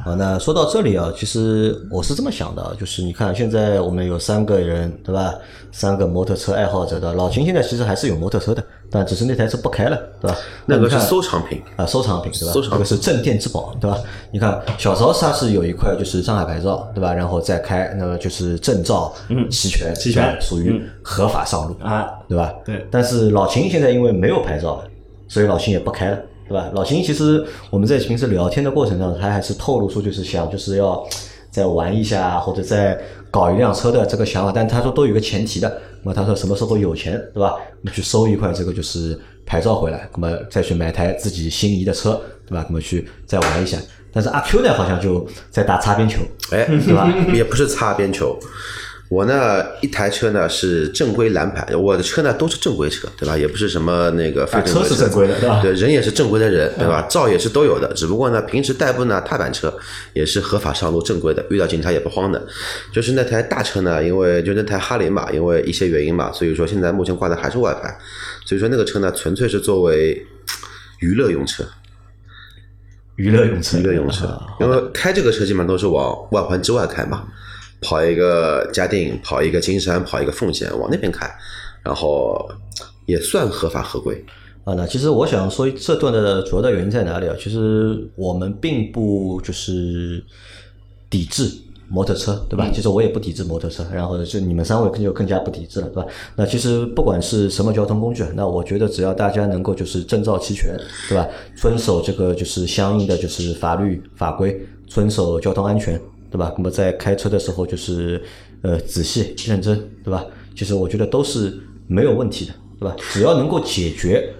啊，那说到这里啊，其实我是这么想的啊，就是你看现在我们有三个人，对吧？三个摩托车爱好者的，老秦现在其实还是有摩托车的，但只是那台车不开了，对吧？那个是收藏品，啊，收藏品对吧？收藏这个是镇店之宝，对吧？你看小曹他是有一块就是上海牌照，对吧？然后再开，那么就是证照嗯齐全，齐全属于合法上路啊，对吧？对但是老秦现在因为没有牌照了，所以老秦也不开了，对吧？老秦其实我们在平时聊天的过程中，他还是透露出就是想就是要再玩一下或者再搞一辆车的这个想法，但他说都有个前提的，那么他说什么时候有钱，对吧？那么去收一块这个就是牌照回来，那么再去买台自己心仪的车，对吧？那么去再玩一下。但是阿 Q 呢，好像就在打擦边球，哎，对吧？也不是擦边球。我呢，一台车呢是正规蓝牌，我的车呢都是正规车，对吧？也不是什么那个非啊正规车是正规的对吧嗯对，人也是正规的人，对吧？照也是都有的，只不过呢，平时代步呢，踏板车也是合法上路正规的，遇到警察也不慌的。就是那台大车呢，因为就那台哈雷嘛，因为一些原因嘛，所以说现在目前挂的还是外牌，所以说那个车呢，纯粹是作为娱乐用车。娱乐用车，娱乐用车啊，因为开这个车基本上都是往外环之外开嘛，跑一个嘉定，跑一个金山，跑一个奉贤，往那边开，然后也算合法合规。啊，那其实我想说这段的主要的原因在哪里啊？其实我们并不就是抵制摩托车，对吧？其实我也不抵制摩托车，然后就你们三位就更加不抵制了，对吧？那其实不管是什么交通工具，那我觉得只要大家能够就是证照齐全，对吧？遵守这个就是相应的就是法律法规，遵守交通安全，对吧？那么在开车的时候就是呃仔细认真，对吧？其实我觉得都是没有问题的，对吧？只要能够解决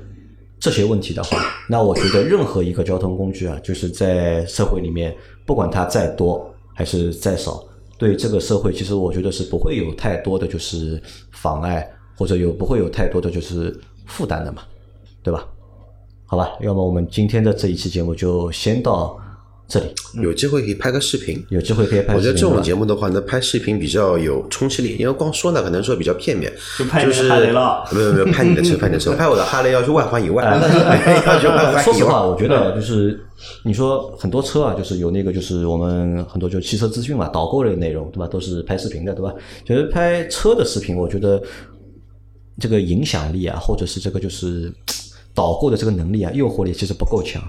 这些问题的话，那我觉得任何一个交通工具啊，就是在社会里面，不管它再多还是再少，对这个社会，其实我觉得是不会有太多的就是妨碍，或者有不会有太多的就是负担的嘛，对吧？好吧，要么我们今天的这一期节目就先到这里，有机会可以拍个视频。有机会可以拍我觉得这种节目的话呢，拍视频比较有冲击力，因为光说呢，可能说比较片面。就拍你的是哈雷了没有没有，拍你的车，拍你的车，拍我的哈雷要去外环以外，哎但是 要去外环以外。说实话，我觉得就是你说很多车啊，就是有那个就是我们很多就汽车资讯嘛，导购类内容对吧，都是拍视频的对吧？就是拍车的视频，我觉得这个影响力啊，或者是这个就是导购的这个能力啊，诱惑力其实不够强。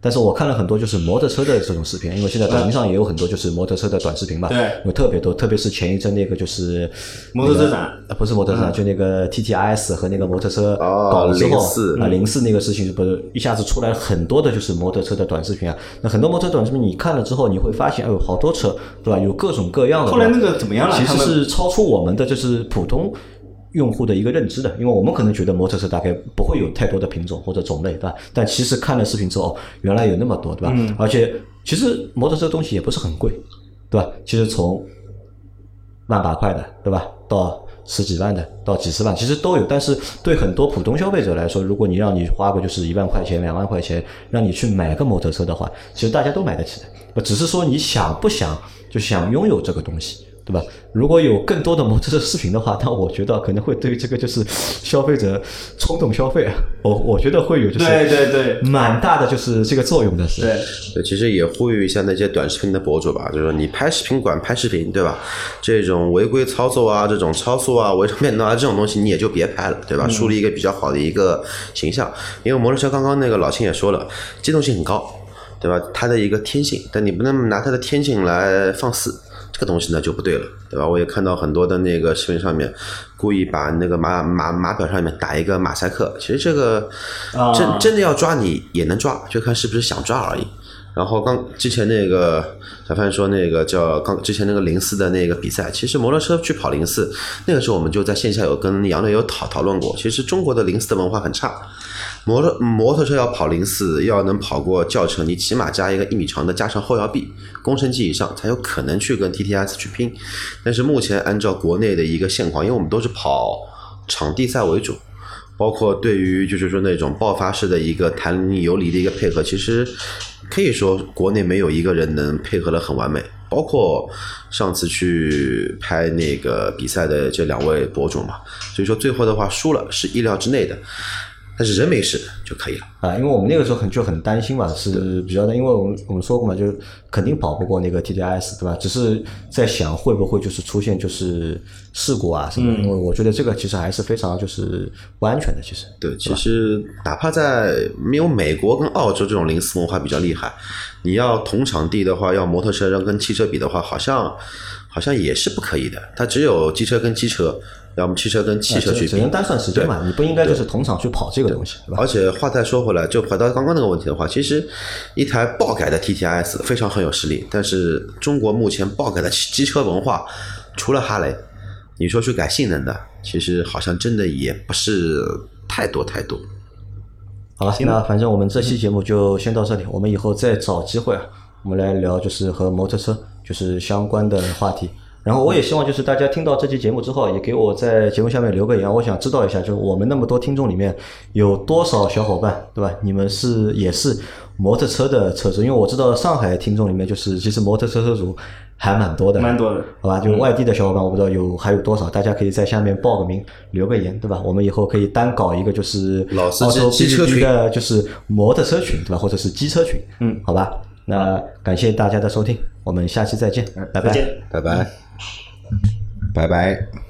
但是我看了很多就是摩托车的这种视频，因为现在抖音上也有很多就是摩托车的短视频嘛，对。有特别多，特别是前一阵那个就是摩托车展。不是摩托车展，就那个 T T I S 和那个摩托车哦搞了之后04啊，零四那个事情不是一下子出来很多的就是摩托车的短视频啊，那很多摩托车短视频你看了之后，你会发现，哎呦，好多车对吧？有各种各样的。后来那个怎么样了？其实是超出我们的就是普通用户的一个认知的，因为我们可能觉得摩托车大概不会有太多的品种或者种类，对吧？但其实看了视频之后，哦原来有那么多，对吧？嗯而且其实摩托车东西也不是很贵，对吧？其实从万把块的，对吧？到十几万的到几十万，其实都有。但是对很多普通消费者来说，如果你让你花个就是一万块钱、两万块钱，让你去买个摩托车的话，其实大家都买得起的，只是说你想不想就想拥有这个东西。对吧？如果有更多的摩托车视频的话，那我觉得可能会对于这个就是消费者冲动消费啊，我我觉得会有就是对对对蛮大的就是这个作用的是。对，对，其实也呼吁一下那些短视频的博主吧，就是说你拍视频管拍视频，对吧？这种违规操作啊，这种超速啊、违章变道啊这种东西，你也就别拍了，对吧？树立一个比较好的一个形象。因为摩托车刚刚那个老秦也说了，机动性很高，对吧？它的一个天性，但你不能拿它的天性来放肆。这个东西呢就不对了，对吧？我也看到很多的那个视频上面，故意把那个马马马表上面打一个马赛克，其实这个真真的要抓你也能抓，就看是不是想抓而已。然后刚之前那个小范说那个叫刚之前那个零四的那个比赛，其实摩托车去跑零四，那个时候我们就在线下有跟杨磊有讨讨论过，其实中国的零四的文化很差。摩托摩托车要跑零四，要能跑过轿车，你起码加一个一米长的加长后摇臂，工程机以上才有可能去跟 TTS 去拼。但是目前按照国内的一个现况，因为我们都是跑场地赛为主，包括对于就是说那种爆发式的一个弹力游离的一个配合，其实可以说国内没有一个人能配合的很完美。包括上次去拍那个比赛的这两位博主嘛，所以说最后的话输了是意料之内的。但是人没事就可以了啊，因为我们那个时候很就很担心嘛，是比较的，因为我们我们说过嘛，就肯定跑不过那个 TDS，对吧？只是在想会不会就是出现就是事故啊什么？因为我觉得这个其实还是非常就是不安全的，其实。对，其实哪怕在没有美国跟澳洲这种零四文化比较厉害，你要同场地的话，要摩托车要跟汽车比的话，好像好像也是不可以的。它只有机车跟机车。要么汽车跟汽车去比，只能单算时间嘛，你不应该就是同场去跑这个东西？而且话再说回来，就回到刚刚那个问题的话，其实一台爆改的 TTS 非常很有实力，但是中国目前爆改的机车文化，除了哈雷，你说去改性能的，其实好像真的也不是太多太多。好了，那反正我们这期节目就先到这里，我们以后再找机会啊，我们来聊就是和摩托车就是相关的话题。然后我也希望就是大家听到这期节目之后，也给我在节目下面留个言，我想知道一下，就是我们那么多听众里面有多少小伙伴，对吧？你们是也是摩托车的车主？因为我知道上海听众里面就是其实摩托车车主还蛮多的，蛮多的，好吧？就外地的小伙伴，我不知道有还有多少，大家可以在下面报个名，留个言，对吧？我们以后可以单搞一个就是老司机机车群的，就是摩托车群，对吧？或者是机车群，嗯，好吧。那感谢大家的收听，我们下期再见，拜拜，拜拜。拜拜。